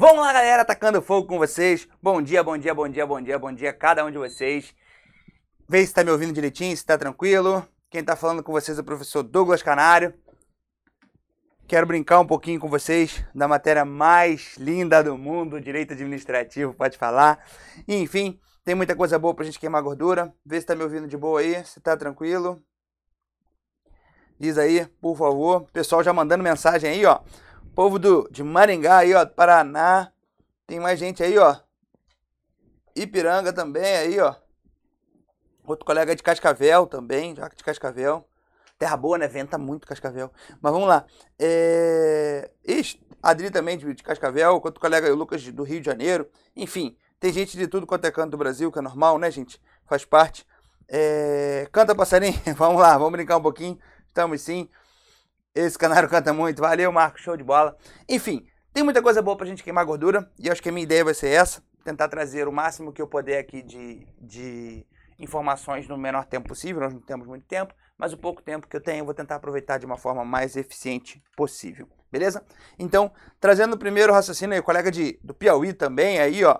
Vamos lá, galera, atacando fogo com vocês. Bom dia, bom dia, bom dia, bom dia, bom dia a cada um de vocês. Vê se tá me ouvindo direitinho, se tá tranquilo. Quem tá falando com vocês é o professor Douglas Canário. Quero brincar um pouquinho com vocês da matéria mais linda do mundo, direito administrativo, pode falar. enfim, tem muita coisa boa pra gente queimar gordura. Vê se tá me ouvindo de boa aí, se tá tranquilo. Diz aí, por favor. Pessoal já mandando mensagem aí, ó. Povo do, de Maringá aí, ó, Paraná. Tem mais gente aí, ó. Ipiranga também aí, ó. Outro colega de Cascavel também, já de Cascavel. Terra boa, né? Venta muito Cascavel. Mas vamos lá. É... Ixi, Adri também de, de Cascavel, outro colega o Lucas do Rio de Janeiro. Enfim, tem gente de tudo quanto é canto do Brasil, que é normal, né, gente? Faz parte. É... Canta, passarinho. vamos lá, vamos brincar um pouquinho. Estamos sim. Esse canário canta muito. Valeu, Marco. Show de bola. Enfim, tem muita coisa boa pra gente queimar gordura. E acho que a minha ideia vai ser essa. Tentar trazer o máximo que eu puder aqui de, de informações no menor tempo possível. Nós não temos muito tempo. Mas o pouco tempo que eu tenho, eu vou tentar aproveitar de uma forma mais eficiente possível. Beleza? Então, trazendo o primeiro raciocínio aí, colega de, do Piauí também, aí, ó.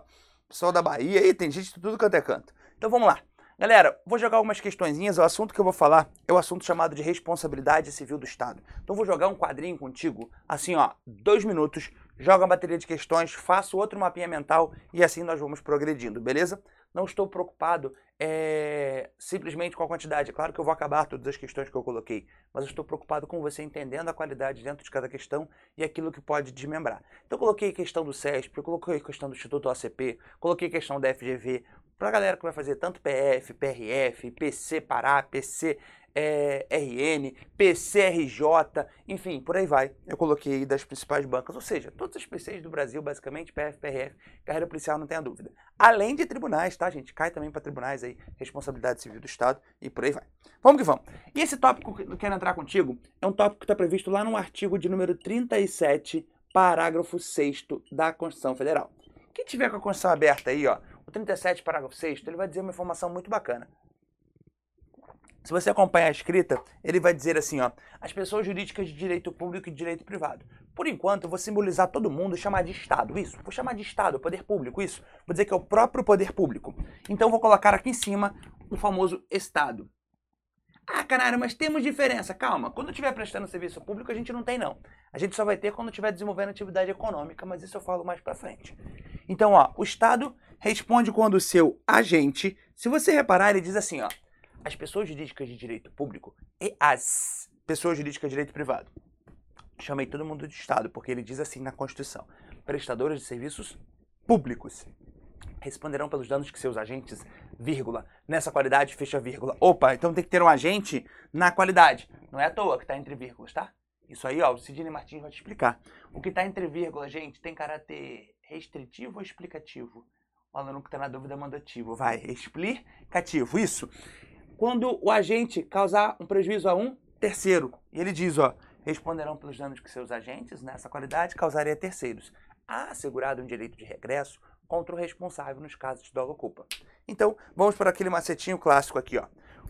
Pessoal da Bahia aí, tem gente de tudo quanto é canto. Então vamos lá. Galera, vou jogar algumas questõezinhas. O assunto que eu vou falar é o assunto chamado de responsabilidade civil do Estado. Então vou jogar um quadrinho contigo, assim ó, dois minutos, joga a bateria de questões, faço outro mapinha mental e assim nós vamos progredindo, beleza? Não estou preocupado é, simplesmente com a quantidade. É claro que eu vou acabar todas as questões que eu coloquei, mas eu estou preocupado com você entendendo a qualidade dentro de cada questão e aquilo que pode desmembrar. Então eu coloquei questão do CESP, eu coloquei questão do Instituto OCP, coloquei questão da FGV, para a galera que vai fazer tanto PF, PRF, PC Pará, PC é, RN, PCRJ, enfim, por aí vai. Eu coloquei das principais bancas, ou seja, todas as PCs do Brasil, basicamente, PF, PRF, carreira policial, não tenha dúvida. Além de tribunais, tá, gente? Cai também para tribunais aí, responsabilidade civil do Estado e por aí vai. Vamos que vamos. E esse tópico que eu quero entrar contigo é um tópico que está previsto lá no artigo de número 37, parágrafo 6 da Constituição Federal. Quem tiver com a Constituição aberta aí, ó, o 37, parágrafo 6, ele vai dizer uma informação muito bacana. Se você acompanhar a escrita, ele vai dizer assim, ó, as pessoas jurídicas de direito público e de direito privado. Por enquanto, eu vou simbolizar todo mundo e chamar de Estado, isso. Vou chamar de Estado, poder público, isso. Vou dizer que é o próprio poder público. Então, vou colocar aqui em cima o famoso Estado. Ah, caralho, mas temos diferença. Calma, quando estiver prestando serviço público, a gente não tem, não. A gente só vai ter quando estiver desenvolvendo atividade econômica, mas isso eu falo mais pra frente. Então, ó, o Estado responde quando o seu agente, se você reparar, ele diz assim, ó, as pessoas jurídicas de direito público e as pessoas jurídicas de direito privado. Chamei todo mundo de Estado, porque ele diz assim na Constituição, prestadores de serviços públicos responderão pelos danos que seus agentes, vírgula, nessa qualidade, fecha vírgula. Opa, então tem que ter um agente na qualidade. Não é à toa que está entre vírgulas, tá? Isso aí, ó, o Sidney Martins vai te explicar. O que está entre vírgulas, gente, tem caráter restritivo ou explicativo? O aluno que está na dúvida manda ativo. Vai, explicativo. Isso. Quando o agente causar um prejuízo a um terceiro, e ele diz, ó, responderão pelos danos que seus agentes, nessa qualidade, causarem a terceiros. Há assegurado um direito de regresso contra o responsável nos casos de dolo culpa. Então, vamos para aquele macetinho clássico aqui, ó.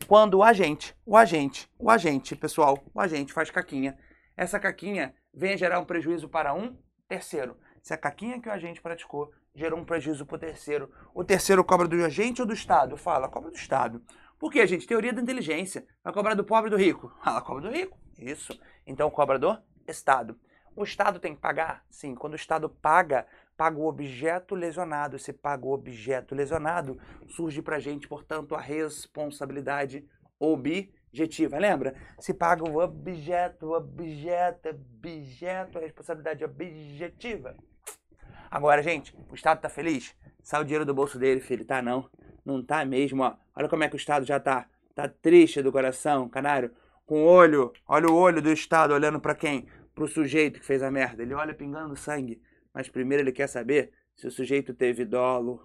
Quando o agente, o agente, o agente, pessoal, o agente faz caquinha, essa caquinha vem a gerar um prejuízo para um terceiro. Se a caquinha que o agente praticou gerou um prejuízo para o terceiro, o terceiro cobra do agente ou do Estado? Fala, cobra do Estado. Por quê, gente? Teoria da inteligência. Vai cobrar do pobre ou do rico? Fala, cobra do rico. Isso. Então, cobra do Estado. O Estado tem que pagar? Sim. Quando o Estado paga, paga o objeto lesionado. Se paga o objeto lesionado, surge para gente, portanto, a responsabilidade objetiva. Lembra? Se paga o objeto, objeto, objeto, a responsabilidade objetiva. Agora, gente, o Estado tá feliz? Sai o dinheiro do bolso dele, filho. Tá não. Não tá mesmo, ó. Olha como é que o Estado já tá. Tá triste do coração, canário. Com o olho, olha o olho do Estado olhando para quem? Pro sujeito que fez a merda. Ele olha pingando sangue. Mas primeiro ele quer saber se o sujeito teve dolo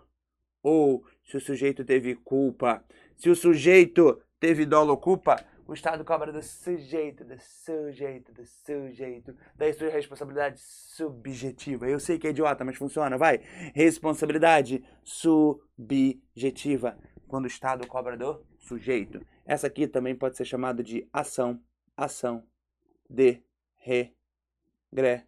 ou se o sujeito teve culpa. Se o sujeito teve dolo ou culpa, o Estado cobra do sujeito, do sujeito, do sujeito, da sua responsabilidade subjetiva. Eu sei que é idiota, mas funciona, vai. Responsabilidade subjetiva, quando o Estado cobra do sujeito. Essa aqui também pode ser chamada de ação, ação, de, regresso.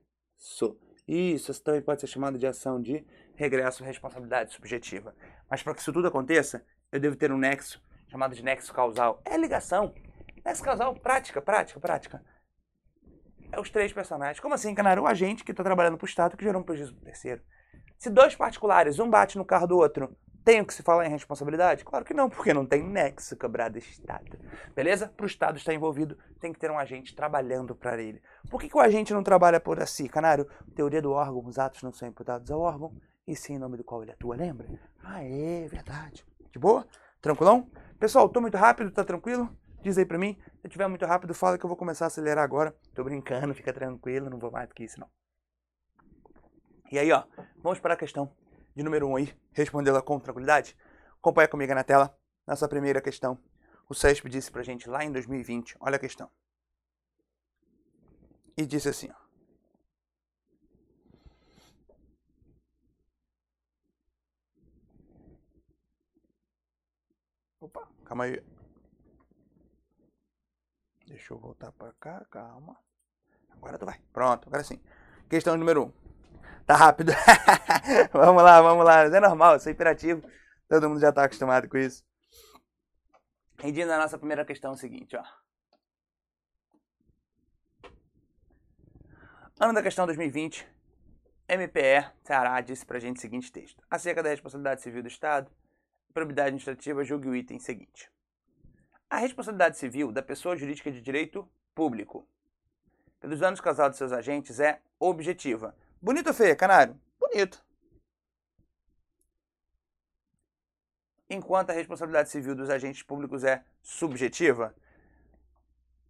Isso, também pode ser chamado de ação de regresso responsabilidade subjetiva. Mas para que isso tudo aconteça, eu devo ter um nexo chamado de nexo causal. É ligação. Nexo causal, prática, prática, prática. É os três personagens. Como assim, Canário? O agente que está trabalhando para o Estado que gerou um prejuízo para o terceiro. Se dois particulares, um bate no carro do outro, tem que se falar em responsabilidade? Claro que não, porque não tem nexo cobrado Estado. Beleza? Para o Estado estar envolvido, tem que ter um agente trabalhando para ele. Por que, que o agente não trabalha por si, Canário? Teoria do órgão, os atos não são imputados ao órgão, e sim em nome do qual ele atua, lembra? Ah, é verdade. De boa? Tranquilão? Pessoal, tô muito rápido, tá tranquilo? Diz aí pra mim. Se eu tiver muito rápido, fala que eu vou começar a acelerar agora. Tô brincando, fica tranquilo, não vou mais do que isso não. E aí, ó, vamos para a questão de número 1 um aí, respondê-la com tranquilidade? Acompanha comigo na tela, nessa primeira questão. O CESP disse pra gente lá em 2020, olha a questão. E disse assim, ó. Opa, calma aí. Deixa eu voltar para cá, calma. Agora tu vai. Pronto, agora sim. Questão número 1. Um. Tá rápido. vamos lá, vamos lá. É normal, eu sou imperativo. Todo mundo já está acostumado com isso. Rendindo a nossa primeira questão é o seguinte, ó. Ano da questão 2020, MPE, Ceará, disse pra gente o seguinte texto. Acerca da responsabilidade civil do Estado, probidade administrativa, julgue o item seguinte. A responsabilidade civil da pessoa jurídica de direito público pelos danos causados aos seus agentes é objetiva. Bonito ou feia, canário? Bonito. Enquanto a responsabilidade civil dos agentes públicos é subjetiva.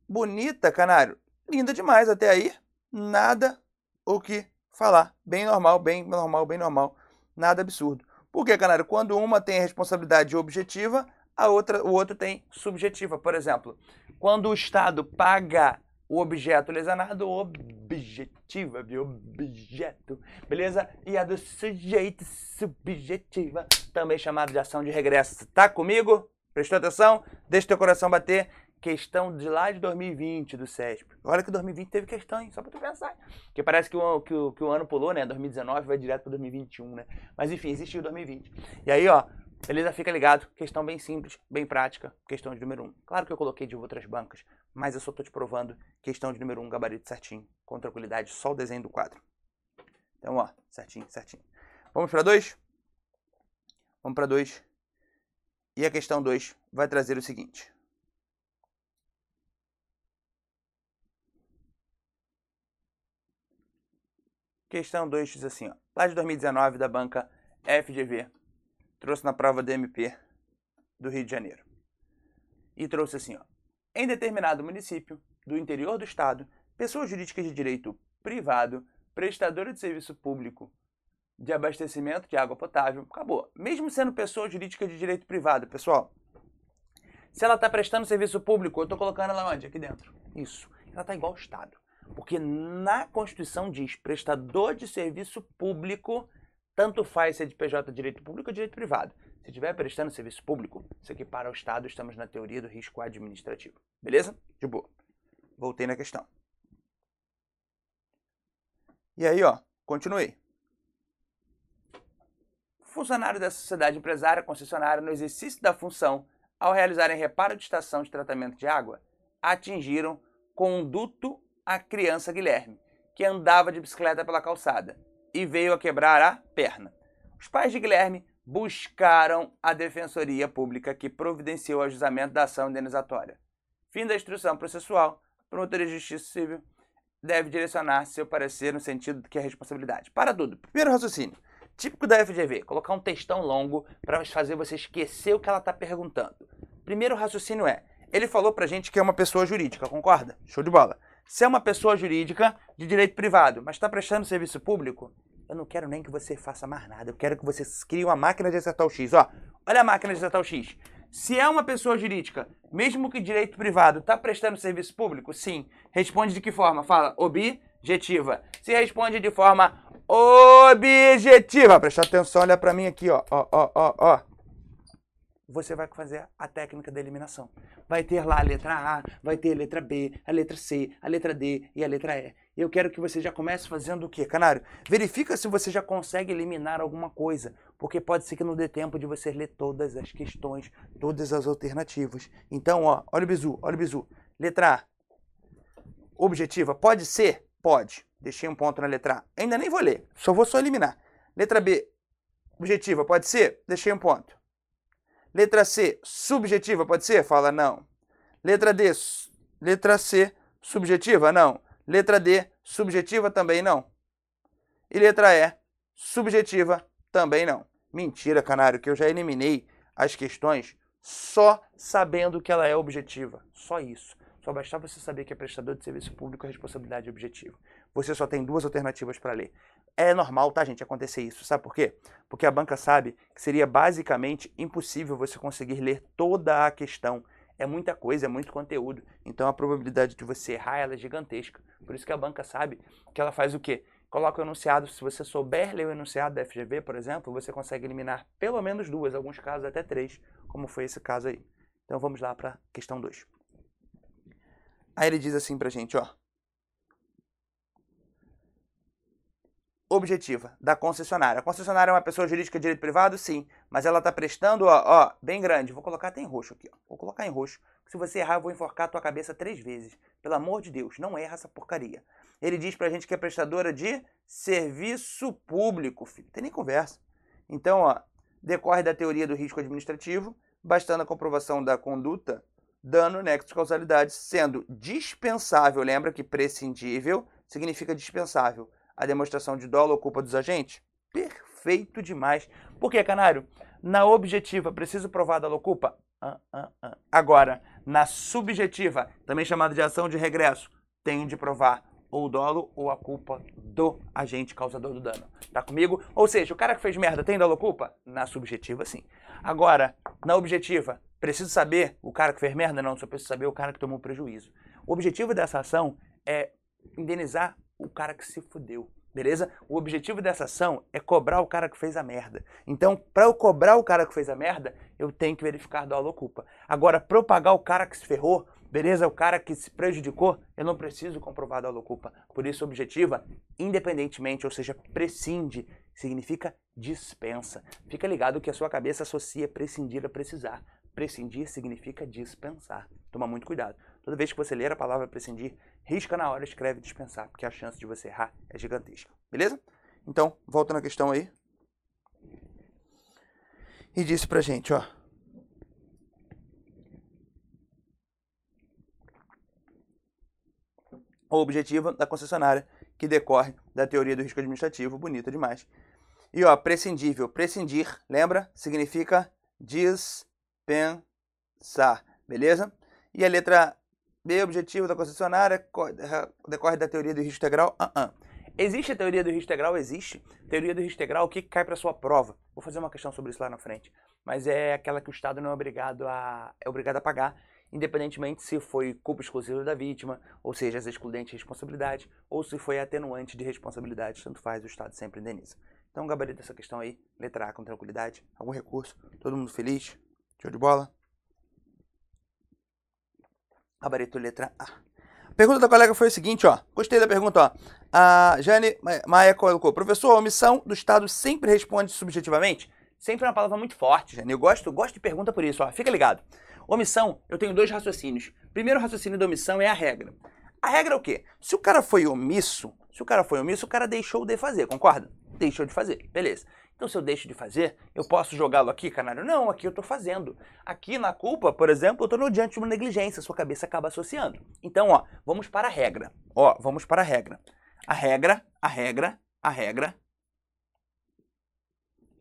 Bonita, canário? Linda demais até aí. Nada o que falar. Bem normal, bem normal, bem normal. Nada absurdo. Porque, canário, quando uma tem responsabilidade objetiva, a outra, o outro tem subjetiva. Por exemplo, quando o Estado paga o objeto lesionado, objetiva, objeto, beleza? E a do sujeito subjetiva, também chamada de ação de regresso. Tá comigo? Prestou atenção? Deixa teu coração bater questão de lá de 2020 do CESP. Olha que 2020 teve questão, hein? Só pra tu pensar. Porque parece que o, que o, que o ano pulou, né? 2019 vai direto para 2021, né? Mas enfim, existiu 2020. E aí, ó, beleza? Fica ligado. Questão bem simples, bem prática. Questão de número 1. Um. Claro que eu coloquei de outras bancas, mas eu só tô te provando questão de número 1, um, gabarito certinho, com tranquilidade, só o desenho do quadro. Então, ó, certinho, certinho. Vamos para 2? Vamos para 2. E a questão 2 vai trazer o seguinte. Questão 2 diz assim, ó, lá de 2019 da banca FGV, trouxe na prova do MP do Rio de Janeiro. E trouxe assim, ó, em determinado município do interior do estado, pessoa jurídica de direito privado, prestadora de serviço público de abastecimento de água potável, acabou. Mesmo sendo pessoa jurídica de direito privado, pessoal, se ela está prestando serviço público, eu estou colocando ela onde? Aqui dentro. Isso. Ela está igual ao Estado. Porque na Constituição diz prestador de serviço público, tanto faz se é de PJ direito público ou direito privado. Se estiver prestando serviço público, isso aqui para o Estado, estamos na teoria do risco administrativo. Beleza? De boa. Voltei na questão. E aí, ó, continuei. Funcionário da sociedade empresária concessionária no exercício da função, ao realizarem reparo de estação de tratamento de água, atingiram conduto a criança Guilherme, que andava de bicicleta pela calçada e veio a quebrar a perna. Os pais de Guilherme buscaram a Defensoria Pública que providenciou o ajustamento da ação indenizatória. Fim da instrução processual, a Promotoria de Justiça Civil deve direcionar seu parecer no sentido que a responsabilidade. Para tudo. Primeiro raciocínio. Típico da FGV, colocar um textão longo para fazer você esquecer o que ela está perguntando. Primeiro raciocínio é, ele falou pra gente que é uma pessoa jurídica, concorda? Show de bola. Se é uma pessoa jurídica de direito privado, mas está prestando serviço público, eu não quero nem que você faça mais nada. Eu quero que você crie uma máquina de acertar o X. Ó, olha a máquina de acertar o X. Se é uma pessoa jurídica, mesmo que direito privado, está prestando serviço público? Sim. Responde de que forma? Fala objetiva. Se responde de forma objetiva, presta atenção, olha para mim aqui, ó, ó, ó, ó, ó. Você vai fazer a técnica da eliminação. Vai ter lá a letra A, vai ter a letra B, a letra C, a letra D e a letra E. Eu quero que você já comece fazendo o quê, canário? Verifica se você já consegue eliminar alguma coisa, porque pode ser que não dê tempo de você ler todas as questões, todas as alternativas. Então, ó, olha o bizu, olha o bizu. Letra A. Objetiva, pode ser? Pode. Deixei um ponto na letra A. Ainda nem vou ler, só vou só eliminar. Letra B, objetiva, pode ser? Deixei um ponto. Letra C, subjetiva, pode ser? Fala não. Letra D, letra C, subjetiva? Não. Letra D, subjetiva também não. E letra E, subjetiva também não. Mentira, canário, que eu já eliminei as questões só sabendo que ela é objetiva. Só isso. Só bastava você saber que é prestador de serviço público a responsabilidade objetiva. Você só tem duas alternativas para ler. É normal, tá, gente, acontecer isso. Sabe por quê? Porque a banca sabe que seria basicamente impossível você conseguir ler toda a questão. É muita coisa, é muito conteúdo. Então a probabilidade de você errar ela é gigantesca. Por isso que a banca sabe que ela faz o quê? Coloca o enunciado. Se você souber ler o enunciado da FGV, por exemplo, você consegue eliminar pelo menos duas, alguns casos até três, como foi esse caso aí. Então vamos lá para a questão 2. Aí ele diz assim pra gente, ó. Objetiva da concessionária. A concessionária é uma pessoa jurídica de direito privado? Sim. Mas ela está prestando, ó, ó, bem grande. Vou colocar até em roxo aqui, ó. Vou colocar em roxo. Se você errar, eu vou enforcar a tua cabeça três vezes. Pelo amor de Deus, não erra essa porcaria. Ele diz pra gente que é prestadora de serviço público, filho. Tem nem conversa. Então, ó, decorre da teoria do risco administrativo, bastando a comprovação da conduta dano nexo de causalidade, sendo dispensável, lembra que prescindível significa dispensável, a demonstração de dolo ou culpa dos agentes? Perfeito demais. Por que, Canário? Na objetiva, preciso provar dolo ou culpa? Agora, na subjetiva, também chamada de ação de regresso, tenho de provar ou o dolo ou a culpa do agente causador do dano. Tá comigo? Ou seja, o cara que fez merda tem dolo ou culpa? Na subjetiva, sim. Agora, na objetiva, Preciso saber o cara que fez merda? Não, só preciso saber o cara que tomou prejuízo. O objetivo dessa ação é indenizar o cara que se fudeu, beleza? O objetivo dessa ação é cobrar o cara que fez a merda. Então, para eu cobrar o cara que fez a merda, eu tenho que verificar dolo ou culpa. Agora, para eu pagar o cara que se ferrou, beleza? O cara que se prejudicou, eu não preciso comprovar dolo ou culpa. Por isso, objetiva, independentemente, ou seja, prescinde, significa dispensa. Fica ligado que a sua cabeça associa prescindir a precisar. Prescindir significa dispensar. Toma muito cuidado. Toda vez que você ler a palavra prescindir, risca na hora escreve dispensar, porque a chance de você errar é gigantesca. Beleza? Então, volta na questão aí. E disse pra gente, ó. O objetivo da concessionária, que decorre da teoria do risco administrativo, bonita demais. E ó, prescindível, prescindir, lembra? Significa dispensar pensar, beleza? E a letra B, objetivo da concessionária, decorre da teoria do risco integral. Uh -uh. Existe a teoria do risco integral? Existe. Teoria do risco integral, o que cai para sua prova? Vou fazer uma questão sobre isso lá na frente. Mas é aquela que o Estado não é obrigado a, é obrigado a pagar, independentemente se foi culpa exclusiva da vítima, ou seja, as excludentes de responsabilidade, ou se foi atenuante de responsabilidade, tanto faz, o Estado sempre indeniza. Então, gabarito essa questão aí, letra A com tranquilidade, algum recurso, todo mundo feliz? Show de bola? Gabarito letra A. Pergunta da colega foi o seguinte, ó. Gostei da pergunta, ó. A Jane Maia colocou: Professor, a omissão do Estado sempre responde subjetivamente? Sempre é uma palavra muito forte, Jane. Eu gosto, gosto de pergunta por isso, ó. Fica ligado. Omissão, eu tenho dois raciocínios. Primeiro raciocínio da omissão é a regra. A regra é o quê? Se o cara foi omisso, se o cara foi omisso, o cara deixou de fazer, concorda? Deixou de fazer, beleza. Então, se eu deixo de fazer, eu posso jogá-lo aqui, canário? Não, aqui eu estou fazendo. Aqui na culpa, por exemplo, eu estou no diante de uma negligência, sua cabeça acaba associando. Então, ó, vamos para a regra. Ó, vamos para a regra. A regra, a regra, a regra.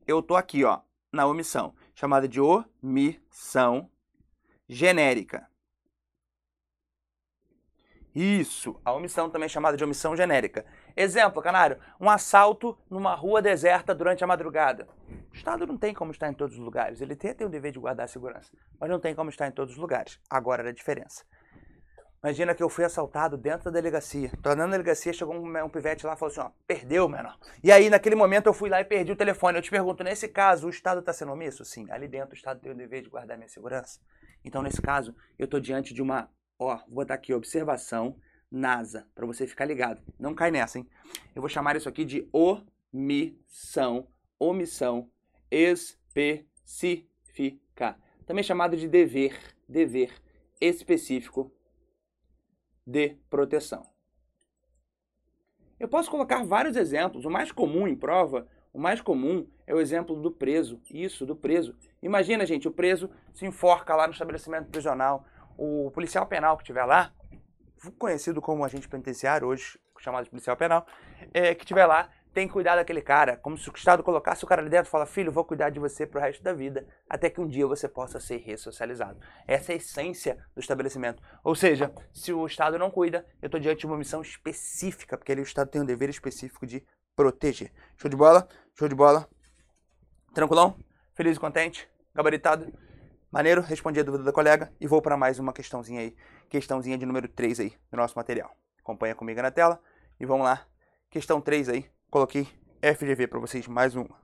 Eu estou aqui, ó, na omissão, chamada de omissão genérica. Isso, a omissão também é chamada de omissão genérica. Exemplo, canário, um assalto numa rua deserta durante a madrugada. O Estado não tem como estar em todos os lugares. Ele tem, tem o dever de guardar a segurança, mas não tem como estar em todos os lugares. Agora a diferença. Imagina que eu fui assaltado dentro da delegacia. Tô andando na delegacia, chegou um, um pivete lá e falou assim, ó, perdeu, menor. E aí, naquele momento, eu fui lá e perdi o telefone. Eu te pergunto, nesse caso, o Estado está sendo omisso? Sim, ali dentro o Estado tem o dever de guardar minha segurança. Então, nesse caso, eu tô diante de uma, ó, vou botar aqui, observação, NASA, para você ficar ligado. Não cai nessa, hein? Eu vou chamar isso aqui de omissão, omissão específica. Também chamado de dever, dever específico de proteção. Eu posso colocar vários exemplos. O mais comum em prova, o mais comum é o exemplo do preso. Isso, do preso. Imagina, gente, o preso se enforca lá no estabelecimento prisional. O policial penal que estiver lá, conhecido como agente penitenciário, hoje chamado de policial penal, é, que estiver lá, tem que cuidar daquele cara, como se o Estado colocasse o cara ali dentro e fala, filho, vou cuidar de você pro resto da vida, até que um dia você possa ser ressocializado. Essa é a essência do estabelecimento. Ou seja, se o Estado não cuida, eu estou diante de uma missão específica, porque ali o Estado tem um dever específico de proteger. Show de bola? Show de bola? Tranquilão? Feliz e contente? Gabaritado? Maneiro? Respondi a dúvida da colega e vou para mais uma questãozinha aí. Questãozinha de número 3 aí do nosso material. Acompanha comigo na tela e vamos lá. Questão 3 aí coloquei FGV para vocês, mais uma.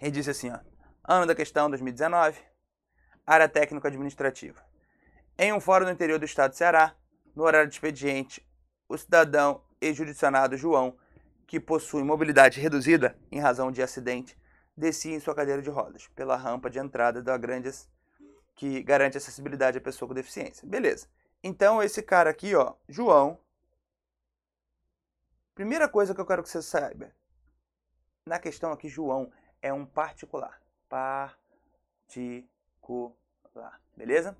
Ele disse assim, ó, ano da questão 2019, área técnica administrativa. Em um fórum no interior do estado do Ceará, no horário de expediente, o cidadão ex-judicionado João, que possui mobilidade reduzida em razão de acidente, descia em sua cadeira de rodas pela rampa de entrada da Grandes que garante acessibilidade à pessoa com deficiência. Beleza. Então esse cara aqui, ó, João, Primeira coisa que eu quero que você saiba. Na questão aqui, João é um particular. Particular. Beleza?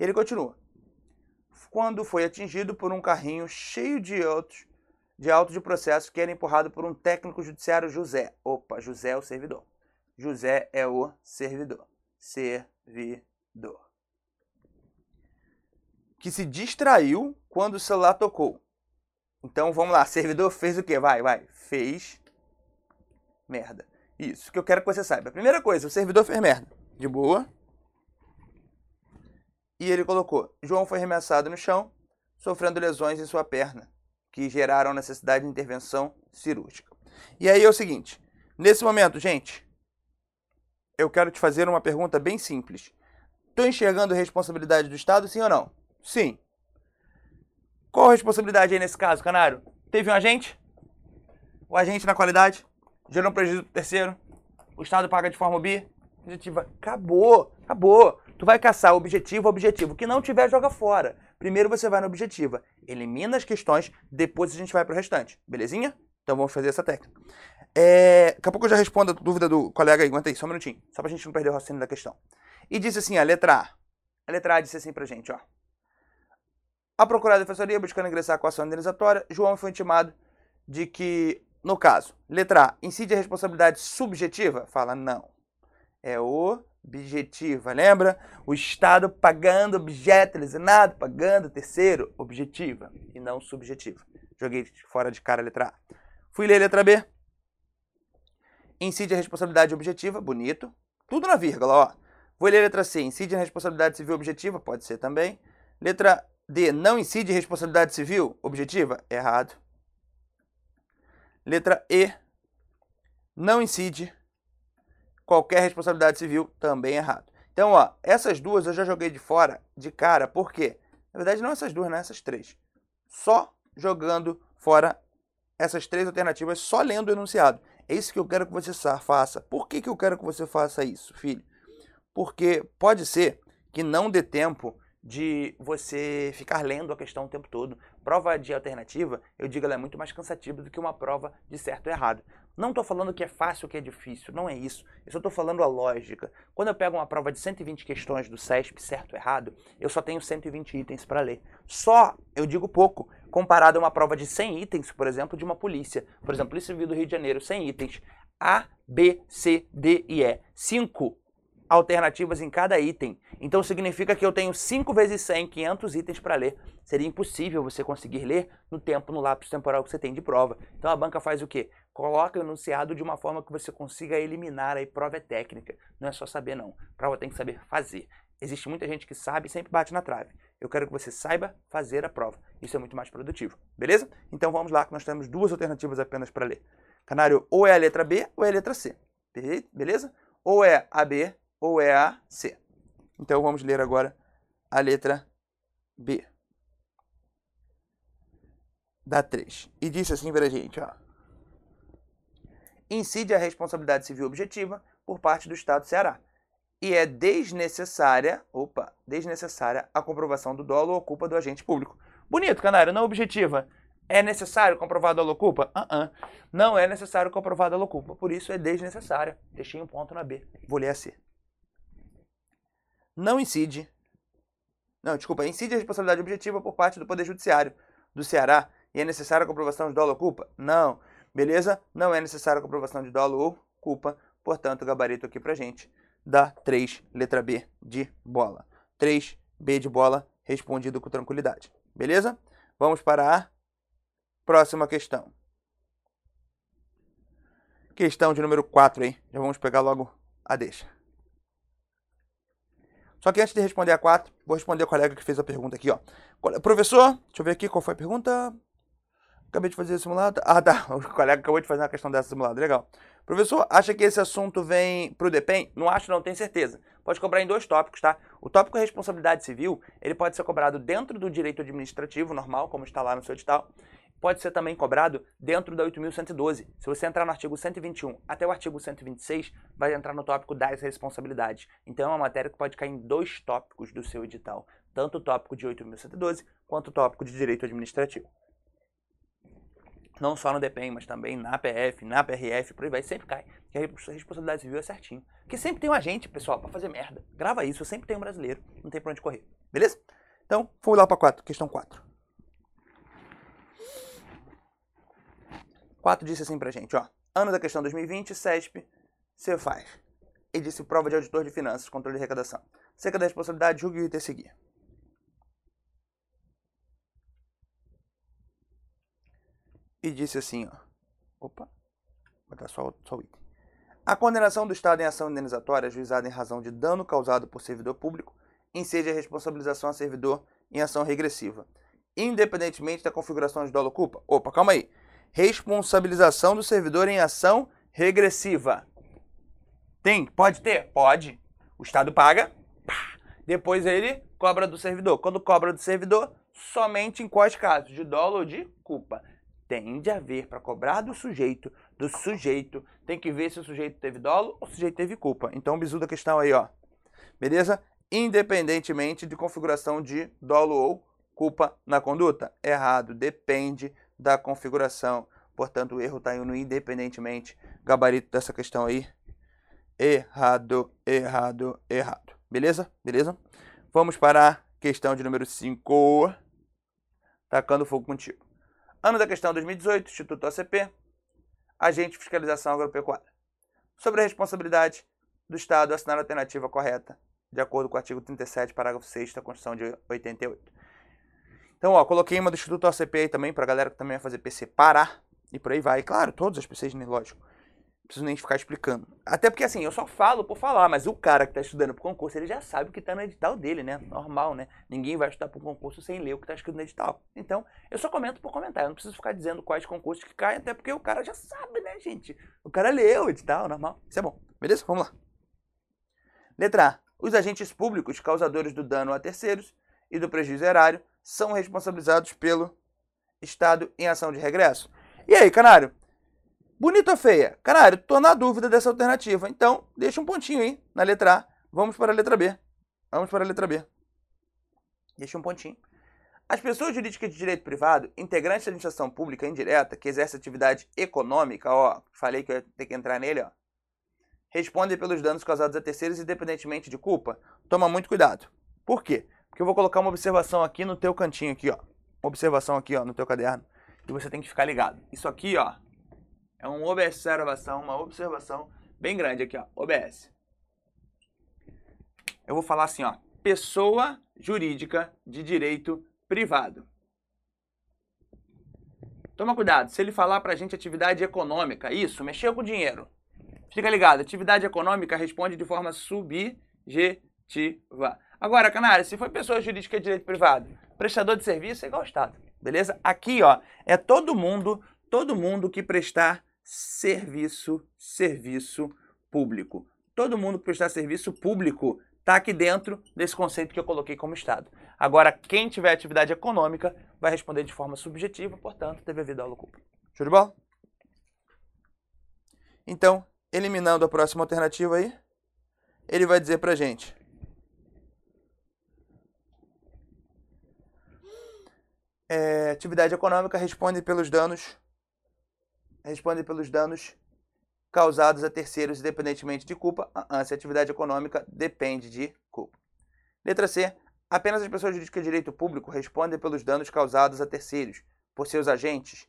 Ele continua. Quando foi atingido por um carrinho cheio de autos de auto de processo que era empurrado por um técnico judiciário José. Opa, José é o servidor. José é o servidor. Servidor. Que se distraiu quando o celular tocou. Então vamos lá, servidor fez o quê? Vai, vai. Fez merda. Isso que eu quero que você saiba. Primeira coisa, o servidor fez merda. De boa. E ele colocou: João foi arremessado no chão, sofrendo lesões em sua perna, que geraram necessidade de intervenção cirúrgica. E aí é o seguinte: nesse momento, gente, eu quero te fazer uma pergunta bem simples. Estou enxergando responsabilidade do Estado, sim ou não? Sim. Qual a responsabilidade aí nesse caso, Canário? Teve um agente? O agente na qualidade gerou um prejuízo terceiro. O Estado paga de forma objetiva. Acabou, acabou. Tu vai caçar objetivo, objetivo. O que não tiver, joga fora. Primeiro você vai na objetiva. Elimina as questões, depois a gente vai pro restante. Belezinha? Então vamos fazer essa técnica. É, daqui a pouco eu já respondo a dúvida do colega aí. Aguenta aí, só um minutinho. Só pra gente não perder o raciocínio da questão. E disse assim, a letra A. A letra A disse assim pra gente, ó. A Procuradoria da Defensoria, buscando ingressar com a ação indenizatória, João foi intimado de que, no caso, letra A, incide a responsabilidade subjetiva? Fala não. É objetiva, lembra? O Estado pagando objeto lesionado, pagando terceiro, objetiva e não subjetiva. Joguei fora de cara a letra A. Fui ler a letra B. Incide a responsabilidade objetiva, bonito. Tudo na vírgula, ó. Vou ler a letra C. Incide a responsabilidade civil objetiva, pode ser também. Letra D. Não incide responsabilidade civil objetiva? Errado. Letra E. Não incide qualquer responsabilidade civil? Também errado. Então, ó, essas duas eu já joguei de fora, de cara, por quê? Na verdade, não essas duas, não essas três. Só jogando fora essas três alternativas, só lendo o enunciado. É isso que eu quero que você faça. Por que, que eu quero que você faça isso, filho? Porque pode ser que não dê tempo de você ficar lendo a questão o tempo todo. Prova de alternativa, eu digo, ela é muito mais cansativa do que uma prova de certo e errado. Não estou falando que é fácil ou que é difícil, não é isso. Eu só estou falando a lógica. Quando eu pego uma prova de 120 questões do CESP, certo ou errado, eu só tenho 120 itens para ler. Só, eu digo pouco, comparado a uma prova de 100 itens, por exemplo, de uma polícia. Por exemplo, Polícia Civil do Rio de Janeiro, 100 itens. A, B, C, D e E. 5 alternativas em cada item. Então significa que eu tenho 5 vezes 100, 500 itens para ler. Seria impossível você conseguir ler no tempo, no lápis temporal que você tem de prova. Então a banca faz o quê? Coloca o enunciado de uma forma que você consiga eliminar. Aí prova é técnica, não é só saber não. Prova tem que saber fazer. Existe muita gente que sabe e sempre bate na trave. Eu quero que você saiba fazer a prova. Isso é muito mais produtivo, beleza? Então vamos lá, que nós temos duas alternativas apenas para ler. Canário, ou é a letra B ou é a letra C. Beleza? Ou é a B ou é a C. Então vamos ler agora a letra B. Da 3. E disse assim para a gente, ó. Incide a responsabilidade civil objetiva por parte do Estado do Ceará. E é desnecessária, opa, desnecessária a comprovação do dolo ou culpa do agente público. Bonito, canário, não objetiva. É necessário comprovar dolo ou culpa? Uh -uh. Não é necessário comprovar dolo ou culpa. Por isso é desnecessária. Deixei um ponto na B. Vou ler a C. Não incide. Não, desculpa. Incide a responsabilidade objetiva por parte do Poder Judiciário do Ceará. E é necessária a comprovação de dolo ou culpa? Não. Beleza? Não é necessária a comprovação de dolo ou culpa. Portanto, gabarito aqui pra gente dá 3, letra B de bola. 3, B de bola, respondido com tranquilidade. Beleza? Vamos para a próxima questão. Questão de número 4 aí. Já vamos pegar logo a deixa. Só que antes de responder a 4, vou responder ao colega que fez a pergunta aqui, ó. Professor, deixa eu ver aqui qual foi a pergunta. Acabei de fazer simulado. Ah, tá. O colega acabou de fazer uma questão dessa simulada. Legal. Professor, acha que esse assunto vem para o DEPEN? Não acho, não tenho certeza. Pode cobrar em dois tópicos, tá? O tópico responsabilidade civil, ele pode ser cobrado dentro do direito administrativo normal, como está lá no seu edital. Pode ser também cobrado dentro da 8.112. Se você entrar no artigo 121 até o artigo 126, vai entrar no tópico das responsabilidades. Então é uma matéria que pode cair em dois tópicos do seu edital. Tanto o tópico de 8.112 quanto o tópico de direito administrativo não só no DPEM, mas também na PF, na PRF, por aí vai, sempre cai. Que a responsabilidade civil é certinho. Porque sempre tem um agente, pessoal, para fazer merda. Grava isso, sempre tem um brasileiro, não tem pra onde correr. Beleza? Então, vamos lá para 4, questão 4. 4 disse assim pra gente, ó. Ano da questão 2020, CESP, você faz. E disse prova de auditor de finanças, controle de arrecadação. Cerca da responsabilidade, julgue o item seguir. e disse assim, ó. Opa, vou botar só, só o item. A condenação do Estado em ação indenizatória ajuizada em razão de dano causado por servidor público incide a responsabilização a servidor em ação regressiva, independentemente da configuração de dolo culpa. Opa, calma aí. Responsabilização do servidor em ação regressiva. Tem? Pode ter? Pode. O Estado paga, pá, depois ele cobra do servidor. Quando cobra do servidor, somente em quais casos? De dolo ou de culpa tem de haver para cobrar do sujeito, do sujeito, tem que ver se o sujeito teve dolo ou o sujeito teve culpa. Então, bizu da questão aí, ó. Beleza? Independentemente de configuração de dolo ou culpa na conduta. Errado, depende da configuração. Portanto, o erro está no independentemente. Gabarito dessa questão aí. Errado, errado, errado. Beleza? Beleza? Vamos para a questão de número 5. Tacando fogo contigo. Ano da questão 2018, Instituto OCP, Agente de Fiscalização Agropecuária. Sobre a responsabilidade do Estado assinar a alternativa correta, de acordo com o artigo 37, parágrafo 6 da Constituição de 88. Então, ó, coloquei uma do Instituto OCP aí também, para a galera que também vai fazer PC parar, e por aí vai. claro, todos os PCs, né, lógico preciso nem ficar explicando. Até porque, assim, eu só falo por falar, mas o cara que está estudando para concurso, ele já sabe o que está no edital dele, né? Normal, né? Ninguém vai estudar um concurso sem ler o que está escrito no edital. Então, eu só comento por comentário. Eu não preciso ficar dizendo quais concursos que caem, até porque o cara já sabe, né, gente? O cara leu o edital, normal. Isso é bom. Beleza? Vamos lá. Letra A. Os agentes públicos causadores do dano a terceiros e do prejuízo erário são responsabilizados pelo Estado em ação de regresso. E aí, canário? Bonita ou feia? Caralho, tô na dúvida dessa alternativa. Então, deixa um pontinho aí na letra A. Vamos para a letra B. Vamos para a letra B. Deixa um pontinho. As pessoas jurídicas de direito privado, integrantes da administração pública indireta, que exercem atividade econômica, ó, falei que eu ia ter que entrar nele, ó, respondem pelos danos causados a terceiros independentemente de culpa. Toma muito cuidado. Por quê? Porque eu vou colocar uma observação aqui no teu cantinho aqui, ó. Uma observação aqui, ó, no teu caderno. E você tem que ficar ligado. Isso aqui, ó, é uma observação, uma observação bem grande aqui, ó. OBS. Eu vou falar assim, ó. Pessoa jurídica de direito privado. Toma cuidado, se ele falar pra gente atividade econômica, isso, mexeu com dinheiro. Fica ligado, atividade econômica responde de forma subjetiva. Agora, Canário, se for pessoa jurídica de direito privado, prestador de serviço é igual ao Estado, beleza? Aqui, ó, é todo mundo, todo mundo que prestar serviço, serviço público. Todo mundo que prestar serviço público está aqui dentro desse conceito que eu coloquei como Estado. Agora, quem tiver atividade econômica vai responder de forma subjetiva, portanto, deve haver dolo culpa. Show de bola? Então, eliminando a próxima alternativa aí, ele vai dizer pra gente. É, atividade econômica responde pelos danos responde pelos danos causados a terceiros independentemente de culpa. Uh, se a atividade econômica depende de culpa. Letra C. Apenas as pessoas jurídicas de direito público respondem pelos danos causados a terceiros por seus agentes,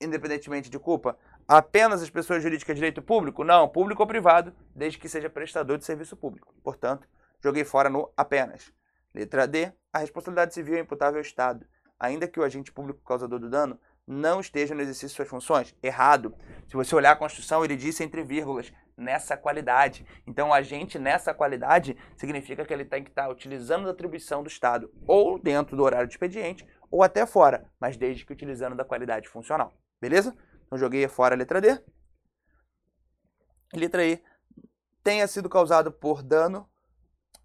independentemente de culpa. Apenas as pessoas jurídicas de direito público? Não, público ou privado, desde que seja prestador de serviço público. Portanto, joguei fora no apenas. Letra D. A responsabilidade civil é imputável ao Estado, ainda que o agente público causador do dano não esteja no exercício de suas funções? Errado. Se você olhar a Constituição, ele disse entre vírgulas, nessa qualidade. Então, agente nessa qualidade significa que ele tem que estar utilizando a atribuição do Estado, ou dentro do horário de expediente, ou até fora, mas desde que utilizando da qualidade funcional. Beleza? Então, joguei fora a letra D. Letra E. Tenha sido causado por dano,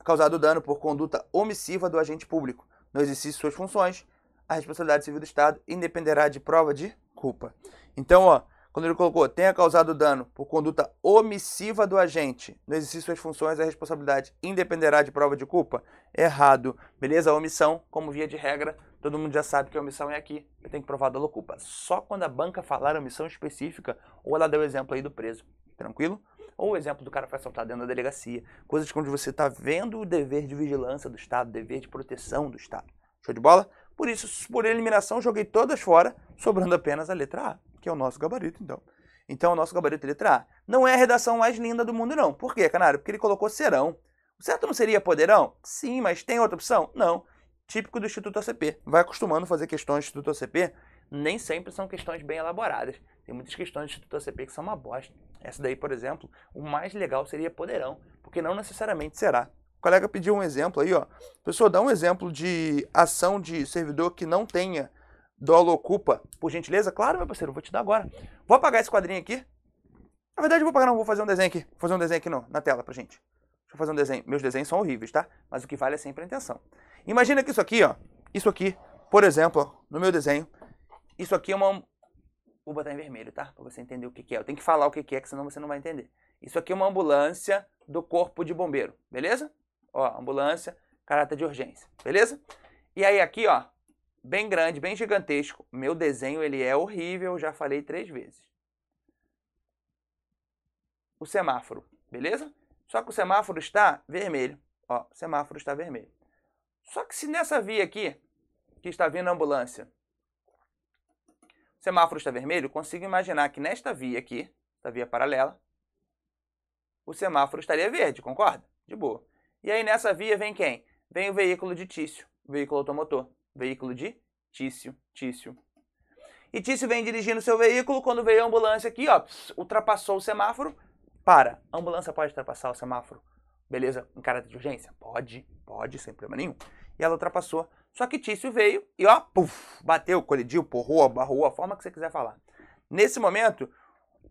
causado dano por conduta omissiva do agente público no exercício de suas funções, a responsabilidade civil do Estado independerá de prova de culpa. Então, ó, quando ele colocou tenha causado dano por conduta omissiva do agente no exercício de suas funções, a responsabilidade independerá de prova de culpa? Errado. Beleza? A omissão, como via de regra, todo mundo já sabe que a omissão é aqui. Eu tenho que provar dolo culpa. Só quando a banca falar omissão específica, ou ela deu o exemplo aí do preso. Tranquilo? Ou o exemplo do cara foi assaltado dentro da delegacia. Coisas onde você está vendo o dever de vigilância do Estado, dever de proteção do Estado. Show de bola? Por isso, por eliminação, joguei todas fora, sobrando apenas a letra A, que é o nosso gabarito, então. Então, o nosso gabarito é letra A. Não é a redação mais linda do mundo, não. Por quê, Canário? Porque ele colocou serão. O certo não seria poderão? Sim, mas tem outra opção? Não. Típico do Instituto ACP. Vai acostumando a fazer questões do Instituto ACP, nem sempre são questões bem elaboradas. Tem muitas questões do Instituto ACP que são uma bosta. Essa daí, por exemplo, o mais legal seria poderão, porque não necessariamente será. O colega pediu um exemplo aí, ó. Pessoa, dá um exemplo de ação de servidor que não tenha dolo ocupa, por gentileza? Claro, meu parceiro, vou te dar agora. Vou apagar esse quadrinho aqui. Na verdade, eu vou apagar, não, vou fazer um desenho aqui. Vou fazer um desenho aqui no, na tela pra gente. Deixa eu fazer um desenho. Meus desenhos são horríveis, tá? Mas o que vale é sempre a intenção. Imagina que isso aqui, ó. Isso aqui, por exemplo, ó, no meu desenho, isso aqui é uma. Vou botar em vermelho, tá? Pra você entender o que, que é. Eu tenho que falar o que, que é, que senão você não vai entender. Isso aqui é uma ambulância do corpo de bombeiro, beleza? Ó, ambulância, caráter de urgência, beleza? E aí aqui, ó, bem grande, bem gigantesco. Meu desenho, ele é horrível, já falei três vezes. O semáforo, beleza? Só que o semáforo está vermelho. Ó, o semáforo está vermelho. Só que se nessa via aqui, que está vindo a ambulância, o semáforo está vermelho, consigo imaginar que nesta via aqui, esta via paralela, o semáforo estaria verde, concorda? De boa. E aí nessa via vem quem? Vem o veículo de Tício, veículo automotor, veículo de Tício, Tício. E Tício vem dirigindo seu veículo, quando veio a ambulância aqui, ó, ultrapassou o semáforo, para. A ambulância pode ultrapassar o semáforo, beleza? Em caráter de urgência? Pode, pode, sem problema nenhum. E ela ultrapassou. Só que Tício veio e, ó, puf, bateu, colidiu, porrou, barrou, a forma que você quiser falar. Nesse momento,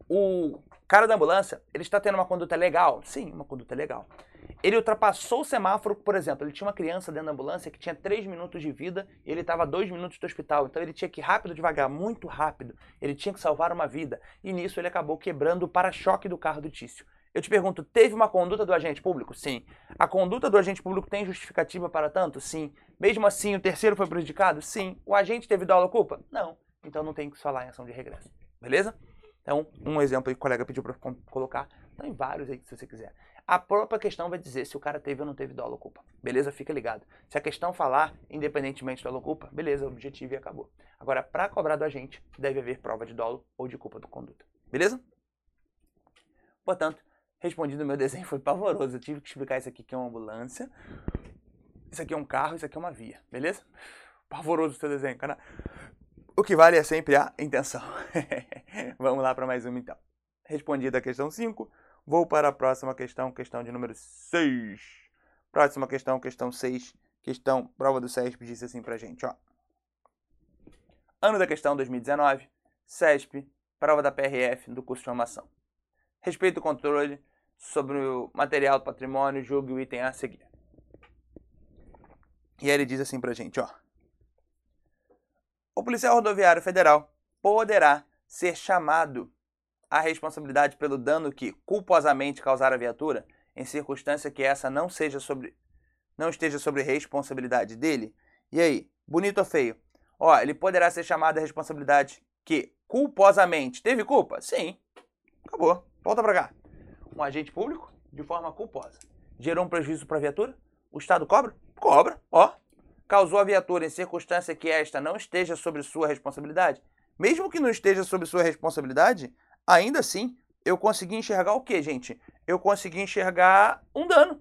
o cara da ambulância, ele está tendo uma conduta legal? Sim, uma conduta legal. Ele ultrapassou o semáforo, por exemplo, ele tinha uma criança dentro da ambulância que tinha 3 minutos de vida e ele estava a 2 minutos do hospital. Então ele tinha que ir rápido, devagar, muito rápido. Ele tinha que salvar uma vida. E nisso ele acabou quebrando o para-choque do carro do Tício. Eu te pergunto, teve uma conduta do agente público? Sim. A conduta do agente público tem justificativa para tanto? Sim. Mesmo assim, o terceiro foi prejudicado? Sim. O agente teve dolo culpa? Não. Então não tem que falar em ação de regresso. Beleza? Então, um exemplo que o colega pediu para colocar. Tem vários aí se você quiser. A própria questão vai dizer se o cara teve ou não teve dolo ou culpa. Beleza? Fica ligado. Se a questão falar, independentemente dolo ou culpa, beleza, objetivo e acabou. Agora, para cobrar do agente, deve haver prova de dolo ou de culpa do conduta. Beleza? Portanto, respondido o meu desenho foi pavoroso. Eu tive que explicar isso aqui que é uma ambulância. Isso aqui é um carro, isso aqui é uma via. Beleza? Pavoroso o seu desenho, cara. O que vale é sempre a intenção. Vamos lá para mais uma então. Respondida a questão 5. Vou para a próxima questão, questão de número 6. Próxima questão, questão 6. Questão, prova do CESP, disse assim pra gente, ó. Ano da questão 2019, CESP, prova da PRF do curso de formação. Respeito o controle sobre o material do patrimônio, julgue o item a seguir. E aí ele diz assim pra gente, ó. O policial rodoviário federal poderá ser chamado à responsabilidade pelo dano que culposamente causar a viatura, em circunstância que essa não seja sobre não esteja sobre responsabilidade dele. E aí, bonito ou feio? Ó, ele poderá ser chamado à responsabilidade que culposamente teve culpa? Sim. Acabou. Volta pra cá. Um agente público, de forma culposa, gerou um prejuízo para a viatura? O Estado cobra? Cobra. Ó, causou a viatura em circunstância que esta não esteja sobre sua responsabilidade? Mesmo que não esteja sob sua responsabilidade, ainda assim, eu consegui enxergar o que, gente? Eu consegui enxergar um dano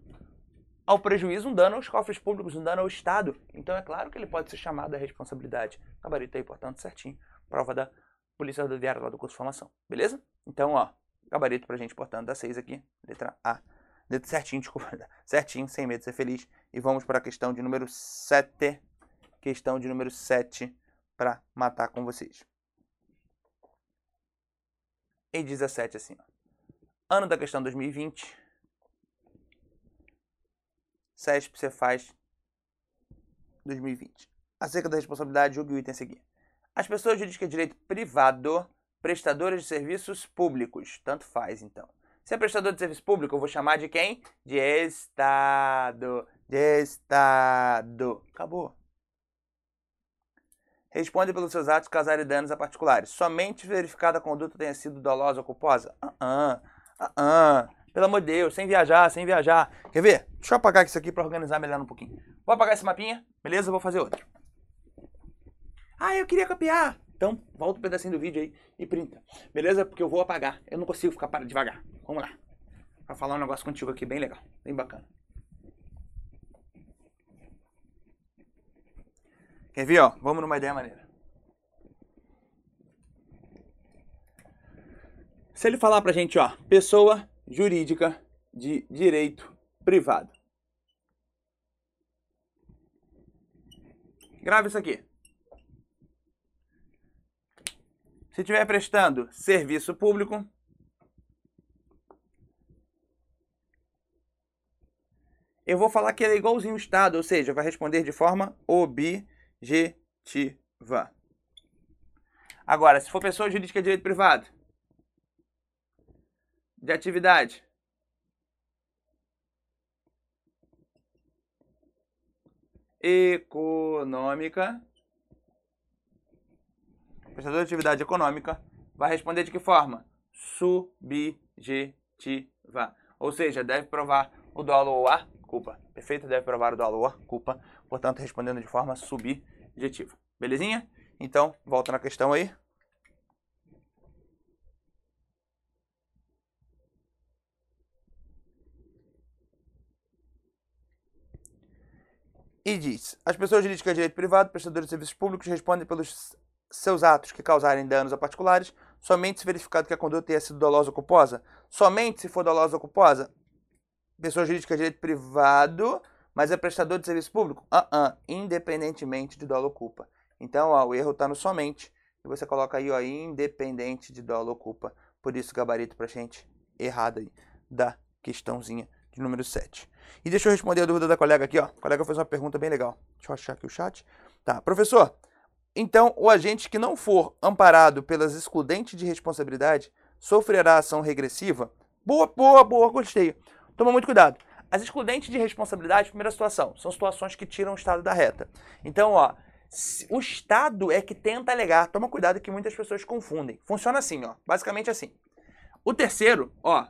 ao prejuízo, um dano aos cofres públicos, um dano ao Estado. Então é claro que ele pode ser chamado à responsabilidade. Gabarito aí, portanto, certinho. Prova da Polícia Rodoviária lá do curso de formação. Beleza? Então, ó, gabarito pra gente, portanto, da 6 aqui. Letra A. Letra certinho, desculpa. Certinho, sem medo de ser feliz. E vamos para a questão de número 7. Questão de número 7 para matar com vocês e 17 assim. Ó. Ano da questão 2020. CESP você faz 2020. Acerca da responsabilidade, julgue o item a seguir. As pessoas jurídicas de direito privado, prestadoras de serviços públicos. Tanto faz, então. Se é prestador de serviço público, eu vou chamar de quem? De Estado. De Estado. Acabou responde pelos seus atos causarem danos a particulares. Somente verificada a conduta tenha sido dolosa ou culposa? Ah, ah, ah, ah. Pelo amor de Deus, sem viajar, sem viajar. Quer ver? Deixa eu apagar isso aqui para organizar melhor um pouquinho. Vou apagar esse mapinha, beleza? Vou fazer outro. Ah, eu queria copiar. Então, volta um pedacinho do vídeo aí e printa. Beleza? Porque eu vou apagar. Eu não consigo ficar devagar. Vamos lá. Pra falar um negócio contigo aqui bem legal, bem bacana. Quer ver, ó? Vamos numa ideia maneira. Se ele falar pra gente, ó, pessoa jurídica de direito privado. Grave isso aqui. Se estiver prestando serviço público, eu vou falar que ele é igualzinho o Estado, ou seja, vai responder de forma objetiva objetiva. Agora, se for pessoa jurídica de direito privado, de atividade, econômica, prestador de atividade econômica, vai responder de que forma? Subjetiva. Ou seja, deve provar o dolo ou a culpa. Perfeito? Deve provar o dolo ou a culpa portanto, respondendo de forma subjetiva. Belezinha? Então, volta na questão aí. E diz: as pessoas jurídicas de direito privado, prestadores de serviços públicos, respondem pelos seus atos que causarem danos a particulares, somente se verificado que a conduta tenha sido dolosa ou culposa. Somente se for dolosa ou culposa. Pessoa jurídica de direito privado mas é prestador de serviço público? Ah, uh -uh, independentemente de dolo culpa. Então, ó, o erro está no somente. E você coloca aí, ó, independente de dolo culpa. Por isso, gabarito pra gente errado aí da questãozinha de número 7. E deixa eu responder a dúvida da colega aqui, ó. A colega fez uma pergunta bem legal. Deixa eu achar aqui o chat. Tá, professor. Então, o agente que não for amparado pelas excludentes de responsabilidade sofrerá ação regressiva? Boa, boa, boa, gostei. Toma muito cuidado. As excludentes de responsabilidade, primeira situação, são situações que tiram o Estado da reta. Então, ó, o Estado é que tenta alegar. Toma cuidado que muitas pessoas confundem. Funciona assim, ó, basicamente assim. O terceiro, ó,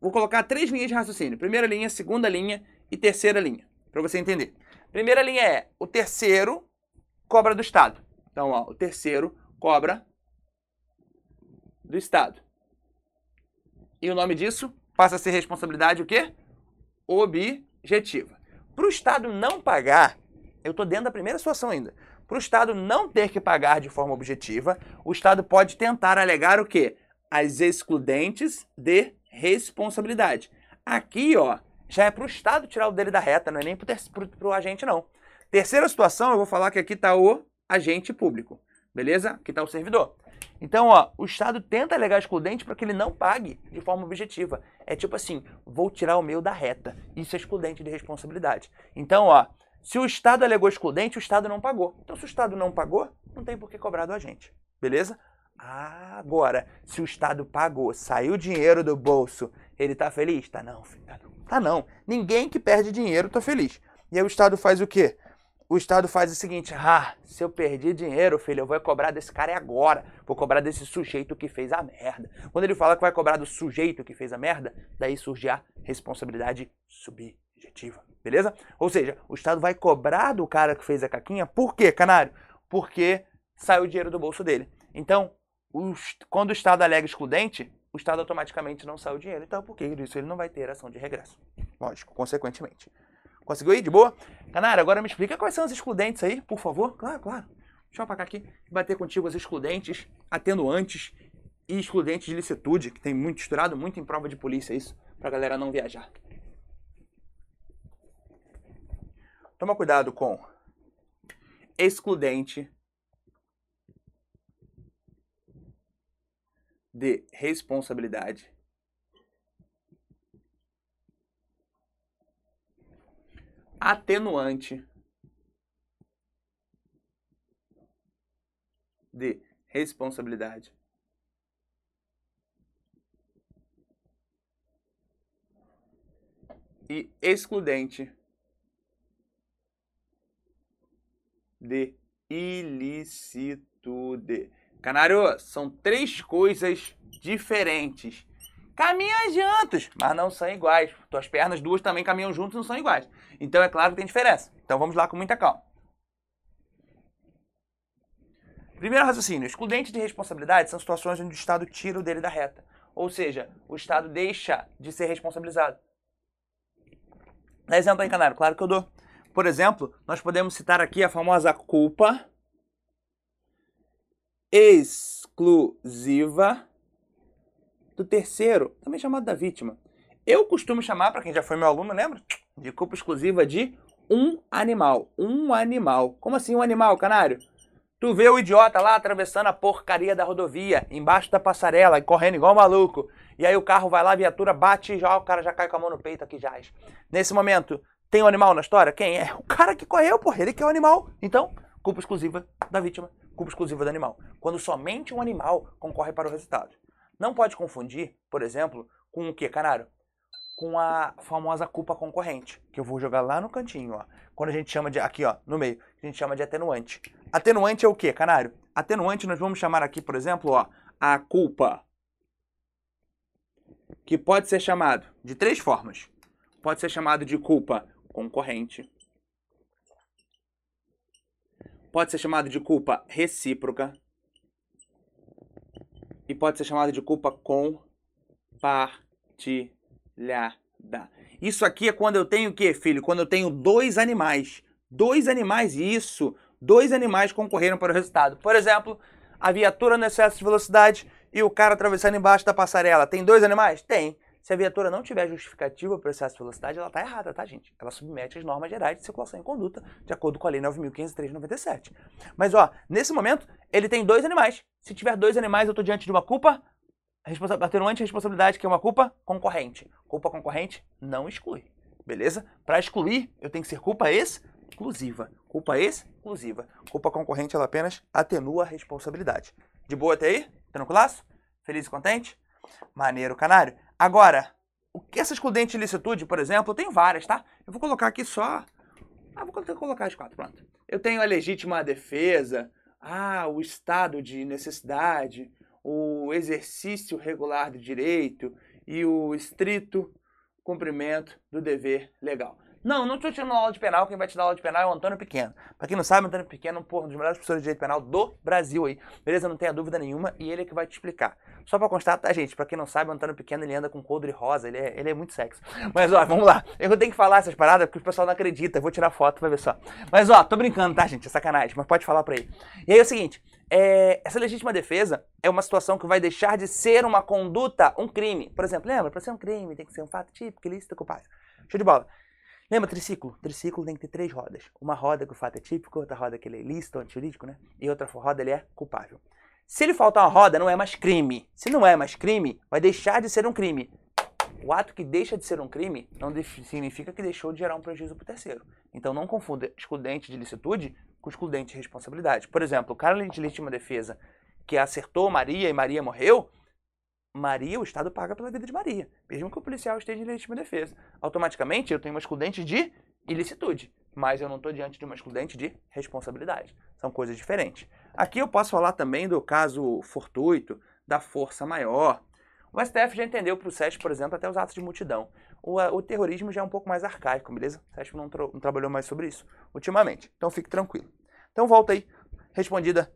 vou colocar três linhas de raciocínio. Primeira linha, segunda linha e terceira linha, para você entender. Primeira linha é o terceiro cobra do Estado. Então, ó, o terceiro cobra do Estado. E o nome disso passa a ser responsabilidade o quê? Objetiva. Para o Estado não pagar, eu estou dentro da primeira situação ainda. Para o Estado não ter que pagar de forma objetiva, o Estado pode tentar alegar o quê? As excludentes de responsabilidade. Aqui, ó, já é para o Estado tirar o dele da reta, não é nem para o agente, não. Terceira situação, eu vou falar que aqui está o agente público, beleza? Aqui está o servidor. Então, ó, o Estado tenta alegar excludente para que ele não pague de forma objetiva. É tipo assim, vou tirar o meu da reta. Isso é excludente de responsabilidade. Então, ó, se o Estado alegou excludente, o Estado não pagou. Então, se o Estado não pagou, não tem por que cobrar do agente. Beleza? Agora, se o Estado pagou, saiu dinheiro do bolso, ele tá feliz? Tá não, filho, tá não. Ninguém que perde dinheiro tá feliz. E aí o Estado faz o quê? O Estado faz o seguinte: ah, se eu perdi dinheiro, filho, eu vou cobrar desse cara agora. Vou cobrar desse sujeito que fez a merda. Quando ele fala que vai cobrar do sujeito que fez a merda, daí surge a responsabilidade subjetiva. Beleza? Ou seja, o Estado vai cobrar do cara que fez a caquinha. Por quê, canário? Porque saiu o dinheiro do bolso dele. Então, os, quando o Estado alega excludente, o Estado automaticamente não sai o dinheiro. Então, por que isso? Ele não vai ter ação de regresso. Lógico, consequentemente. Conseguiu ir? De boa? Canário, agora me explica quais são os excludentes aí, por favor. Claro, claro. Deixa eu apagar aqui. Bater contigo os excludentes, atenuantes e excludentes de licitude, que tem muito estourado, muito em prova de polícia isso, pra galera não viajar. Toma cuidado com excludente de responsabilidade. Atenuante de responsabilidade. E excludente de ilicitude. Canário, são três coisas diferentes. Caminham juntos, mas não são iguais. Tuas pernas duas também caminham juntos, não são iguais. Então é claro que tem diferença. Então vamos lá com muita calma. Primeiro raciocínio: excludente de responsabilidade são situações onde o Estado tira o dele da reta. Ou seja, o Estado deixa de ser responsabilizado. Dá exemplo aí, Canário, claro que eu dou. Por exemplo, nós podemos citar aqui a famosa culpa exclusiva do terceiro, também chamado da vítima. Eu costumo chamar, para quem já foi meu aluno, lembra? De culpa exclusiva de um animal. Um animal. Como assim um animal, canário? Tu vê o idiota lá atravessando a porcaria da rodovia, embaixo da passarela, correndo igual maluco. E aí o carro vai lá, a viatura bate e já o cara já cai com a mão no peito aqui já. Nesse momento, tem um animal na história? Quem é? O cara que correu, porra, ele que é o animal. Então, culpa exclusiva da vítima, culpa exclusiva do animal. Quando somente um animal concorre para o resultado. Não pode confundir, por exemplo, com o que, canário? Com a famosa culpa concorrente, que eu vou jogar lá no cantinho, ó. Quando a gente chama de, aqui ó, no meio, a gente chama de atenuante. Atenuante é o que, canário? Atenuante nós vamos chamar aqui, por exemplo, ó, a culpa. Que pode ser chamado de três formas. Pode ser chamado de culpa concorrente. Pode ser chamado de culpa recíproca. E pode ser chamado de culpa compartilhada. Isso aqui é quando eu tenho o quê, filho? Quando eu tenho dois animais. Dois animais, isso. Dois animais concorreram para o resultado. Por exemplo, a viatura no excesso de velocidade e o cara atravessando embaixo da passarela. Tem dois animais? Tem. Se a viatura não tiver justificativa para excesso de velocidade, ela está errada, tá, gente? Ela submete às normas gerais de circulação e conduta, de acordo com a Lei 9.503/97. Mas, ó, nesse momento, ele tem dois animais. Se tiver dois animais, eu estou diante de uma culpa atenuante responsabilidade, que é uma culpa concorrente. Culpa concorrente não exclui, beleza? Para excluir, eu tenho que ser culpa exclusiva. Culpa exclusiva. Culpa concorrente, ela apenas atenua a responsabilidade. De boa até aí? Tranquilaço? Feliz e contente? Maneiro, canário. Agora, o que essa excludente de licitude, por exemplo, eu tenho várias, tá? Eu vou colocar aqui só. Ah, vou colocar as quatro, pronto. Eu tenho a legítima defesa, ah, o estado de necessidade, o exercício regular do direito e o estrito cumprimento do dever legal. Não, não estou tirando aula de penal. Quem vai te dar aula de penal é o Antônio Pequeno. Para quem não sabe, Antônio Pequeno é um dos melhores professores de direito penal do Brasil aí. Beleza? Não tenha dúvida nenhuma. E ele é que vai te explicar. Só para constar, tá, gente? Para quem não sabe, o Antônio Pequeno ele anda com coldre rosa. Ele é, ele é muito sexy. Mas, ó, vamos lá. Eu tenho que falar essas paradas porque o pessoal não acredita. Eu vou tirar foto, vai ver só. Mas, ó, tô brincando, tá, gente? É sacanagem. Mas pode falar para ele. E aí é o seguinte. É, essa legítima defesa é uma situação que vai deixar de ser uma conduta, um crime. Por exemplo, lembra? Para ser um crime tem que ser um fato típico, ilícito, culpável. Show de bola. Lembra triciclo? Triciclo tem que ter três rodas. Uma roda que o fato é típico, outra roda que ele é ilícito, antijurídico, né? E outra roda ele é culpável. Se ele faltar uma roda, não é mais crime. Se não é mais crime, vai deixar de ser um crime. O ato que deixa de ser um crime não significa que deixou de gerar um prejuízo para o terceiro. Então não confunda excludente de licitude com excludente de responsabilidade. Por exemplo, o cara de legítima defesa que acertou Maria e Maria morreu, Maria, o Estado paga pela vida de Maria, mesmo que o policial esteja em legítima defesa. Automaticamente, eu tenho uma excludente de ilicitude, mas eu não estou diante de uma excludente de responsabilidade. São coisas diferentes. Aqui eu posso falar também do caso fortuito, da força maior. O STF já entendeu para o SESC, por exemplo, até os atos de multidão. O, o terrorismo já é um pouco mais arcaico, beleza? O SESC não, não trabalhou mais sobre isso ultimamente, então fique tranquilo. Então volta aí, respondida,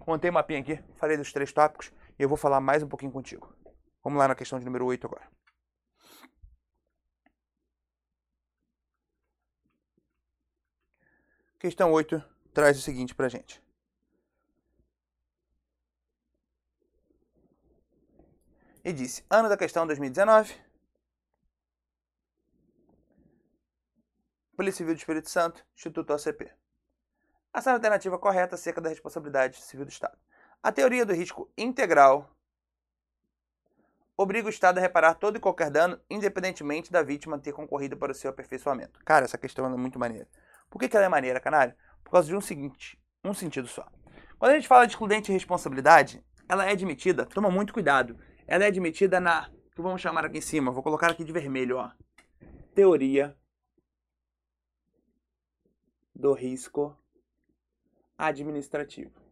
contei o mapinha aqui, falei dos três tópicos. E eu vou falar mais um pouquinho contigo. Vamos lá na questão de número 8 agora. Questão 8 traz o seguinte para a gente. E disse, ano da questão 2019, Polícia Civil do Espírito Santo, Instituto OCP. Ação alternativa correta acerca da responsabilidade civil do Estado. A teoria do risco integral obriga o Estado a reparar todo e qualquer dano, independentemente da vítima ter concorrido para o seu aperfeiçoamento. Cara, essa questão é muito maneira. Por que, que ela é maneira, canário? Por causa de um seguinte, um sentido só. Quando a gente fala de excludente de responsabilidade, ela é admitida, toma muito cuidado, ela é admitida na, que vamos chamar aqui em cima, vou colocar aqui de vermelho, ó. Teoria do risco administrativo.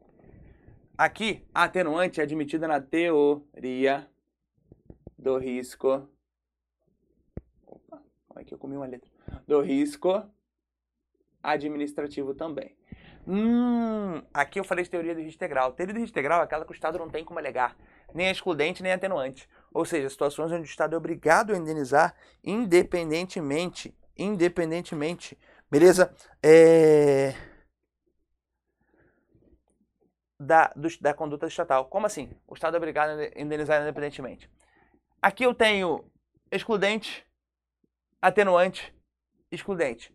Aqui, a atenuante é admitida na teoria do risco. Opa, olha que eu comi uma letra. Do risco administrativo também. Hum, aqui eu falei de teoria do risco integral. Teoria do risco integral é aquela que o Estado não tem como alegar, nem excludente nem atenuante. Ou seja, situações onde o Estado é obrigado a indenizar independentemente. Independentemente. Beleza? É da, do, da conduta estatal. Como assim? O Estado é obrigado a indenizar independentemente. Aqui eu tenho excludente, atenuante, excludente.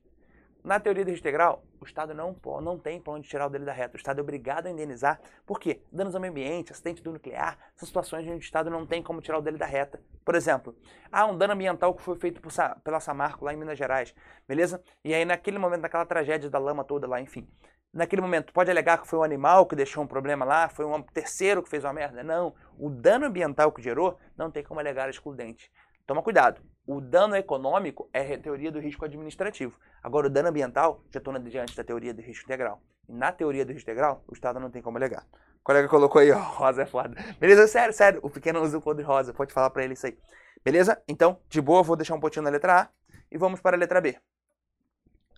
Na teoria do integral, o Estado não, não tem para onde tirar o dele da reta. O Estado é obrigado a indenizar. Por quê? Danos ao meio ambiente, acidente do nuclear, são situações onde o Estado não tem como tirar o dele da reta. Por exemplo, há um dano ambiental que foi feito por, pela Samarco lá em Minas Gerais, beleza? E aí naquele momento, naquela tragédia da lama toda lá, enfim, naquele momento, pode alegar que foi um animal que deixou um problema lá, foi um terceiro que fez uma merda? Não. O dano ambiental que gerou não tem como alegar excludente. Toma cuidado. O dano econômico é a teoria do risco administrativo. Agora, o dano ambiental já estou diante da teoria do risco integral. E na teoria do risco integral, o Estado não tem como alegar. O colega colocou aí, ó, rosa é foda. Beleza? Sério, sério. O pequeno usa o cor de rosa. Pode falar para ele isso aí. Beleza? Então, de boa, vou deixar um pontinho na letra A e vamos para a letra B.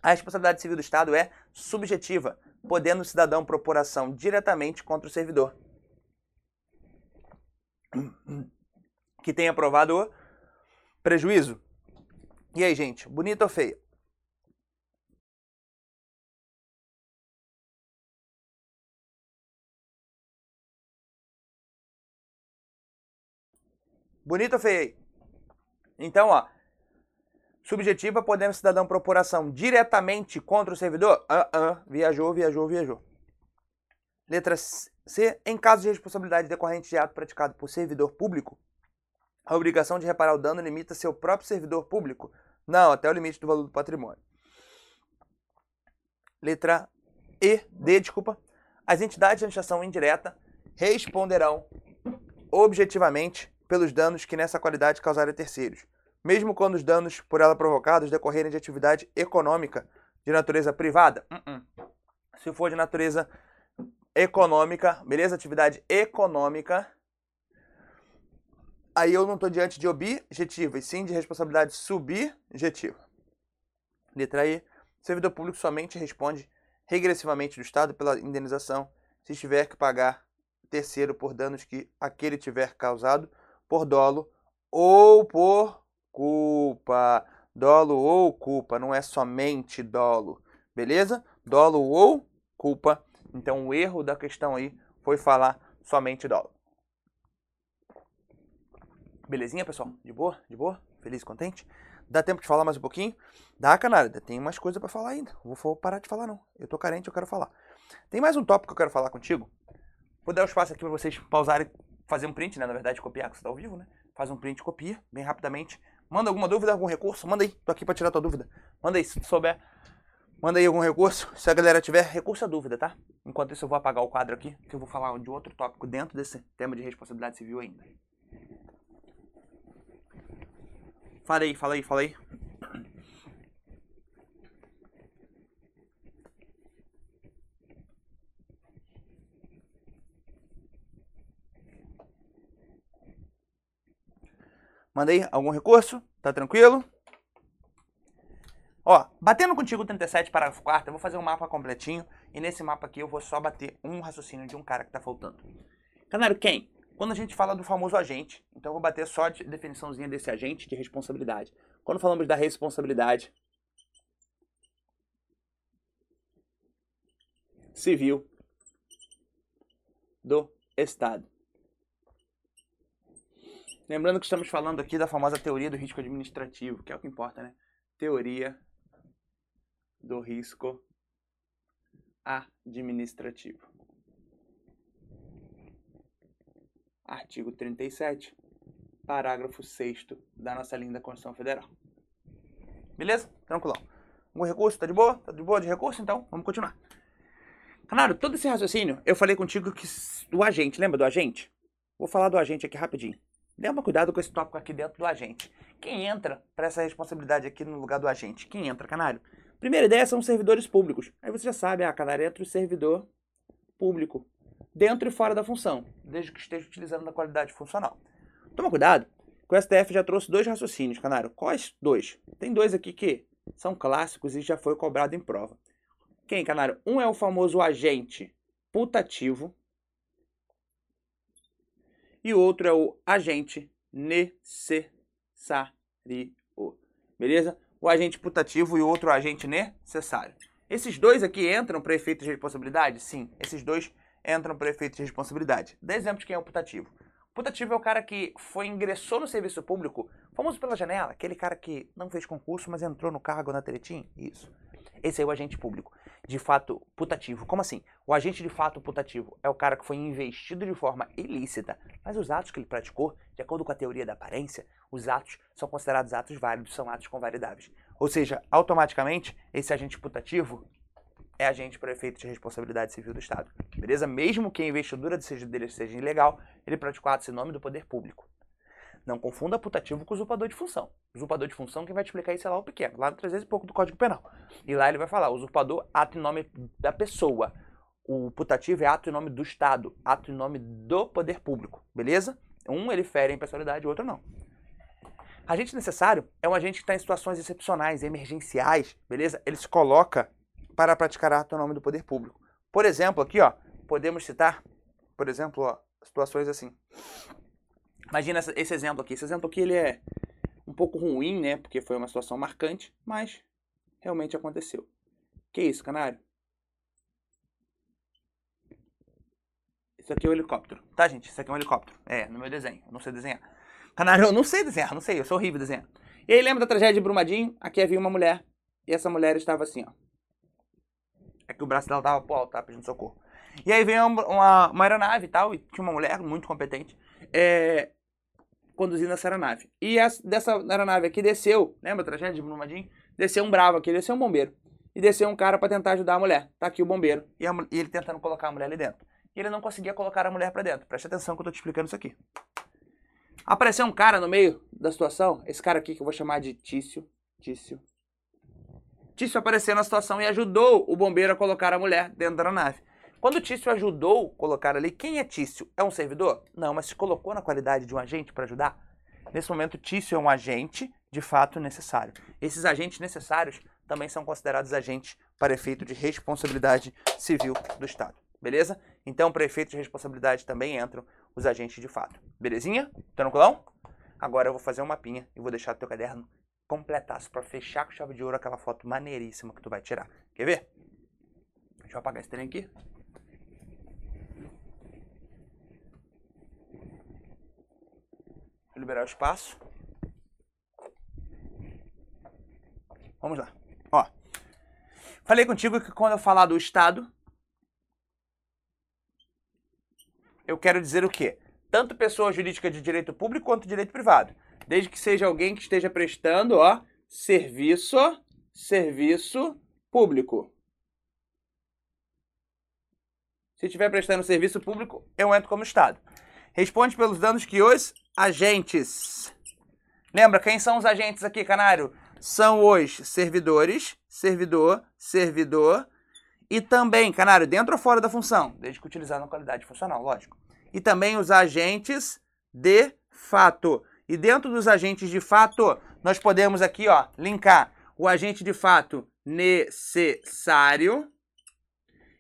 A responsabilidade civil do Estado é subjetiva, podendo o cidadão propor ação diretamente contra o servidor que tenha aprovado o prejuízo. E aí, gente, bonita ou feia? Bonito ou feio aí? Então, ó, Subjetiva, podendo o cidadão propor ação diretamente contra o servidor? Ah, ah, viajou, viajou, viajou. Letra C. Em caso de responsabilidade decorrente de ato praticado por servidor público, a obrigação de reparar o dano limita seu próprio servidor público? Não, até o limite do valor do patrimônio. Letra E, D, desculpa. As entidades de administração indireta responderão objetivamente pelos danos que nessa qualidade causarem a terceiros mesmo quando os danos por ela provocados decorrerem de atividade econômica de natureza privada. Uh -uh. Se for de natureza econômica, beleza? Atividade econômica, aí eu não estou diante de objetiva, e sim de responsabilidade subjetiva. Letra E. Servidor público somente responde regressivamente do Estado pela indenização se tiver que pagar terceiro por danos que aquele tiver causado por dolo ou por culpa. Dolo ou culpa, não é somente dolo, beleza? Dolo ou culpa. Então o erro da questão aí foi falar somente dolo. Belezinha, pessoal? De boa? De boa? Feliz contente? Dá tempo de falar mais um pouquinho? Dá, canalha. Tem mais coisa para falar ainda. Não vou parar de falar, não. Eu tô carente, eu quero falar. Tem mais um tópico que eu quero falar contigo. Vou dar o espaço aqui para vocês pausarem, fazer um print, né? Na verdade, copiar, que você tá ao vivo, né? Faz um print, copia, bem rapidamente. Manda alguma dúvida, algum recurso? Manda aí. Tô aqui para tirar tua dúvida. Manda aí, se souber. Manda aí algum recurso. Se a galera tiver, recurso a dúvida, tá? Enquanto isso, eu vou apagar o quadro aqui, que eu vou falar de outro tópico dentro desse tema de responsabilidade civil ainda. Fala aí, fala Mandei algum recurso? Tá tranquilo? Ó, batendo contigo 37, parágrafo 4 eu vou fazer um mapa completinho. E nesse mapa aqui eu vou só bater um raciocínio de um cara que tá faltando. Canário, quem? Quando a gente fala do famoso agente, então eu vou bater só a definiçãozinha desse agente de responsabilidade. Quando falamos da responsabilidade civil do Estado. Lembrando que estamos falando aqui da famosa teoria do risco administrativo, que é o que importa, né? Teoria do risco administrativo. artigo 37, parágrafo 6 da nossa linda Constituição Federal. Beleza? Tranquilão. Algum recurso? Tá de boa? Tá de boa de recurso? Então, vamos continuar. Canário, todo esse raciocínio, eu falei contigo que do agente, lembra do agente? Vou falar do agente aqui rapidinho. Uma cuidado com esse tópico aqui dentro do agente. Quem entra para essa responsabilidade aqui no lugar do agente? Quem entra, Canário? Primeira ideia são servidores públicos. Aí você já sabe, ah, Canário entra o servidor público dentro e fora da função, desde que esteja utilizando na qualidade funcional. Toma cuidado, que o STF já trouxe dois raciocínios, Canário. Quais dois? Tem dois aqui que são clássicos e já foi cobrado em prova. Quem, Canário? Um é o famoso agente putativo e o outro é o agente necessário. Beleza? O agente putativo e o outro agente necessário. Esses dois aqui entram para efeito de responsabilidade? Sim, esses dois entram para efeito de responsabilidade. Dá exemplo de quem é o putativo. O putativo é o cara que foi ingressou no serviço público, famoso pela janela, aquele cara que não fez concurso, mas entrou no cargo na Teletim. Isso. Esse é o agente público, de fato putativo. Como assim? O agente de fato putativo é o cara que foi investido de forma ilícita, mas os atos que ele praticou, de acordo com a teoria da aparência, os atos são considerados atos válidos, são atos convalidáveis. Ou seja, automaticamente, esse agente putativo é agente para efeito de responsabilidade civil do Estado. Beleza? Mesmo que a investidura dele seja ilegal, ele praticou atos em nome do poder público. Não confunda putativo com usurpador de função. Usurpador de função, quem vai te explicar isso é lá o pequeno, lá no 300 e pouco do Código Penal. E lá ele vai falar, usurpador, ato em nome da pessoa. O putativo é ato em nome do Estado, ato em nome do poder público, beleza? Um ele fere a impessoalidade, o outro não. Agente necessário é um agente que está em situações excepcionais, emergenciais, beleza? Ele se coloca para praticar ato em nome do poder público. Por exemplo, aqui, ó, podemos citar, por exemplo, ó, situações assim. Imagina esse exemplo aqui. Esse exemplo aqui ele é um pouco ruim, né? Porque foi uma situação marcante, mas realmente aconteceu. Que isso, canário? Isso aqui é um helicóptero. Tá, gente? Isso aqui é um helicóptero. É, no meu desenho. Eu não sei desenhar. Canário, eu não sei desenhar, não sei. Eu sou horrível desenhar. E aí, lembra da tragédia de Brumadinho? Aqui havia uma mulher. E essa mulher estava assim, ó. É que o braço dela tava pro alto, tá pedindo socorro. E aí veio uma, uma, aeronave e tal, e tinha uma mulher muito competente é, conduzindo essa aeronave. E essa, dessa aeronave aqui desceu, lembra a tragédia de Brumadinho? Desceu um bravo aqui, desceu um bombeiro. E desceu um cara para tentar ajudar a mulher. Tá aqui o bombeiro. E, a, e, ele tentando colocar a mulher ali dentro. E ele não conseguia colocar a mulher para dentro. Preste atenção que eu tô te explicando isso aqui. Apareceu um cara no meio da situação. Esse cara aqui que eu vou chamar de Tício. Tício. Tício apareceu na situação e ajudou o bombeiro a colocar a mulher dentro da nave. Quando o Tício ajudou colocar ali, quem é Tício? É um servidor? Não, mas se colocou na qualidade de um agente para ajudar? Nesse momento, Tício é um agente de fato necessário. Esses agentes necessários também são considerados agentes para efeito de responsabilidade civil do Estado. Beleza? Então, para efeito de responsabilidade também entram os agentes de fato. Belezinha? Tranquilão? Agora eu vou fazer um mapinha e vou deixar teu caderno completasse para fechar com chave de ouro aquela foto maneiríssima que tu vai tirar. Quer ver? Deixa eu apagar esse trem aqui. Liberar o espaço. Vamos lá. Ó. Falei contigo que quando eu falar do Estado, eu quero dizer o quê? Tanto pessoa jurídica de direito público quanto direito privado. Desde que seja alguém que esteja prestando, ó, serviço, serviço público. Se estiver prestando serviço público, eu entro como Estado. Responde pelos danos que os agentes. Lembra quem são os agentes aqui, canário? São os servidores, servidor, servidor e também, canário, dentro ou fora da função, desde que utilizado na qualidade funcional, lógico. E também os agentes de fato. E dentro dos agentes de fato, nós podemos aqui, ó, linkar o agente de fato necessário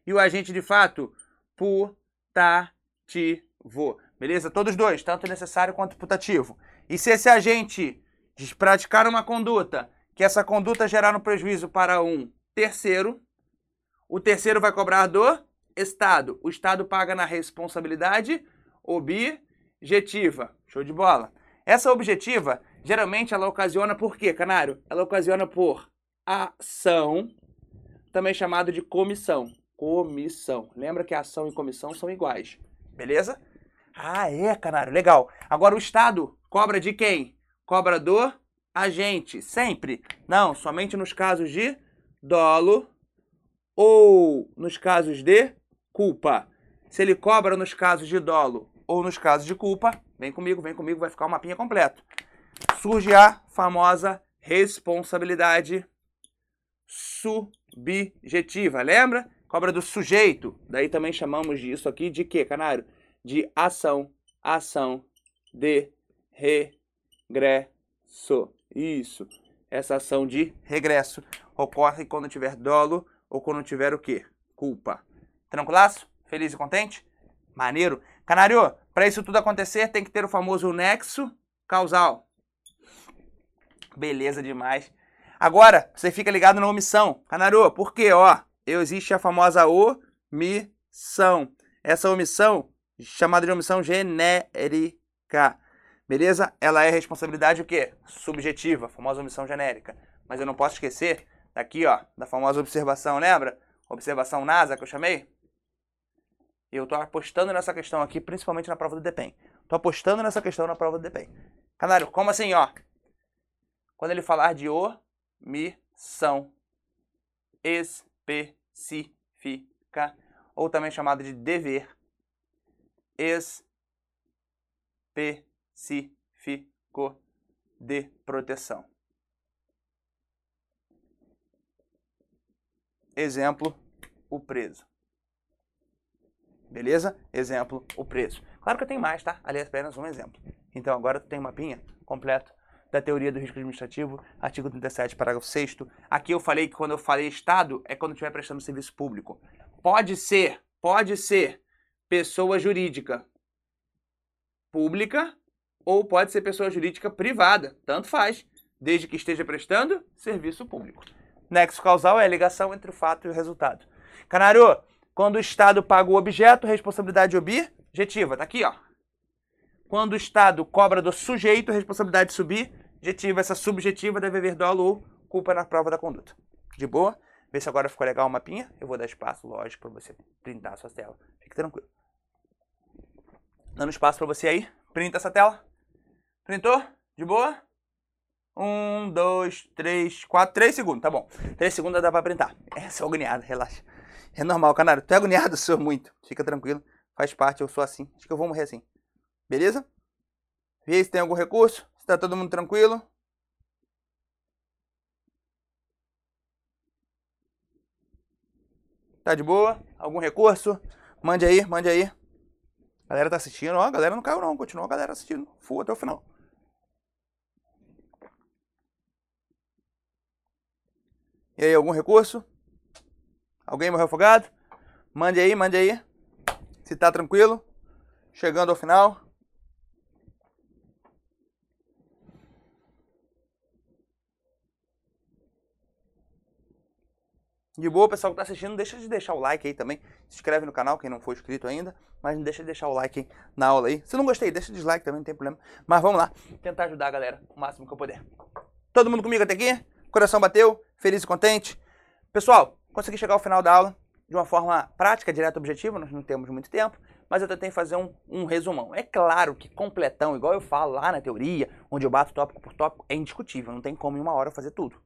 e o agente de fato putativo. Beleza? Todos dois, tanto necessário quanto putativo. E se esse agente praticar uma conduta, que essa conduta gerar um prejuízo para um terceiro, o terceiro vai cobrar do Estado. O Estado paga na responsabilidade objetiva. Show de bola. Essa objetiva, geralmente, ela ocasiona por quê, canário? Ela ocasiona por ação, também chamado de comissão comissão. Lembra que ação e comissão são iguais, beleza? Ah, é, canário, legal. Agora o Estado cobra de quem? Cobra do agente, sempre. Não, somente nos casos de dolo ou nos casos de culpa. Se ele cobra nos casos de dolo ou nos casos de culpa, vem comigo, vem comigo, vai ficar o um mapinha completo. Surge a famosa responsabilidade subjetiva, lembra? Cobra do sujeito. Daí também chamamos disso aqui de quê, canário? De ação, ação de regresso. Isso. Essa ação de regresso ocorre quando tiver dolo ou quando tiver o quê? Culpa. Tranquilaço? Feliz e contente? Maneiro. Canário, para isso tudo acontecer tem que ter o famoso nexo causal. Beleza demais. Agora, você fica ligado na omissão. Canário, por quê? Ó, existe a famosa omissão. Essa omissão, chamada de omissão genérica, beleza? Ela é responsabilidade o quê? Subjetiva, famosa omissão genérica. Mas eu não posso esquecer daqui, ó, da famosa observação, lembra? Observação NASA que eu chamei? Eu tô apostando nessa questão aqui, principalmente na prova do DEPEN. Tô apostando nessa questão na prova do DEPEN. Canário, como assim, ó? Quando ele falar de omissão, es especifica, ou também chamado de dever específico de proteção. Exemplo, o preso. Beleza? Exemplo, o preso. Claro que eu tenho mais, tá? Ali é apenas um exemplo. Então agora tu tem um mapinha completo da teoria do risco administrativo, artigo 37, parágrafo 6 Aqui eu falei que quando eu falei Estado, é quando estiver prestando serviço público. Pode ser, pode ser pessoa jurídica pública ou pode ser pessoa jurídica privada, tanto faz, desde que esteja prestando serviço público. Nexo causal é a ligação entre o fato e o resultado. Canário, quando o Estado paga o objeto, responsabilidade objetiva, tá aqui, ó. Quando o Estado cobra do sujeito, responsabilidade subir, Objetiva, essa subjetiva deve haver dolo ou culpa na prova da conduta. De boa? Vê se agora ficou legal o mapinha. Eu vou dar espaço, lógico, para você printar a sua tela. Fique tranquilo. Dando espaço para você aí. Printa essa tela. Printou? De boa? Um, dois, três, quatro, três segundos, tá bom. Três segundos dá pra printar. É, sou agoniado, relaxa. É normal, canário. Tu é agoniado, sou muito. Fica tranquilo. Faz parte, eu sou assim. Acho que eu vou morrer assim. Beleza? Vê se tem algum recurso. Está todo mundo tranquilo? Tá de boa? Algum recurso? Mande aí, mande aí. A galera tá assistindo. Ó, a galera não caiu não. Continua a galera assistindo. Full até o final. E aí, algum recurso? Alguém morreu afogado? Mande aí, mande aí. Se tá tranquilo. Chegando ao final. De boa, pessoal que tá assistindo, deixa de deixar o like aí também. Se inscreve no canal, quem não for inscrito ainda. Mas não deixa de deixar o like na aula aí. Se não gostei, deixa dislike também, não tem problema. Mas vamos lá, tentar ajudar a galera o máximo que eu puder. Todo mundo comigo até aqui? Coração bateu? Feliz e contente? Pessoal, consegui chegar ao final da aula de uma forma prática, direta objetiva. Nós não temos muito tempo mas eu tentei fazer um, um, resumão. É claro que completão, igual eu falo lá na teoria, onde eu bato tópico por tópico, é indiscutível, não tem como em uma hora fazer tudo.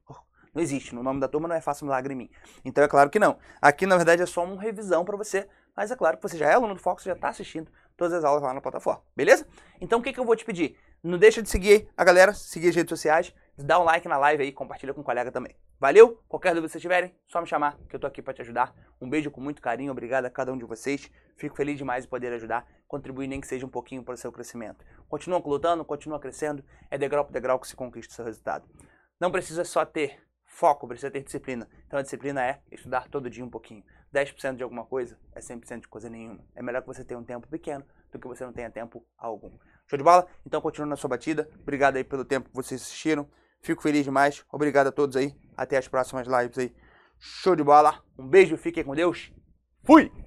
Não existe, no nome da turma não é fácil milagre em mim. Então é claro que não. Aqui, na verdade, é só uma revisão para você, mas é claro que você já é aluno do Foco, você já está assistindo todas as aulas lá na plataforma, beleza? Então o que, que eu vou te pedir? Não deixa de seguir a galera, seguir as redes sociais, dá um like na live aí, compartilha com o colega também. Valeu? Qualquer dúvida que vocês tiverem, só me chamar, que eu tô aqui para te ajudar. Um beijo com muito carinho, obrigado a cada um de vocês. Fico feliz demais de poder ajudar, contribuir nem que seja um pouquinho para o seu crescimento. Continua lutando, continua crescendo, é degrau por degrau que se conquista o seu resultado. Não precisa só ter foco, precisa ter disciplina. Então a disciplina é estudar todo dia um pouquinho. 10% de alguma coisa é 100% de coisa nenhuma. É melhor que você tenha um tempo pequeno do que você não tenha tempo algum. Show de bola? Então continua na sua batida. Obrigado aí pelo tempo que vocês assistiram. Fico feliz demais. Obrigado a todos aí. Até as próximas lives aí. Show de bola. Um beijo, fiquem com Deus. Fui!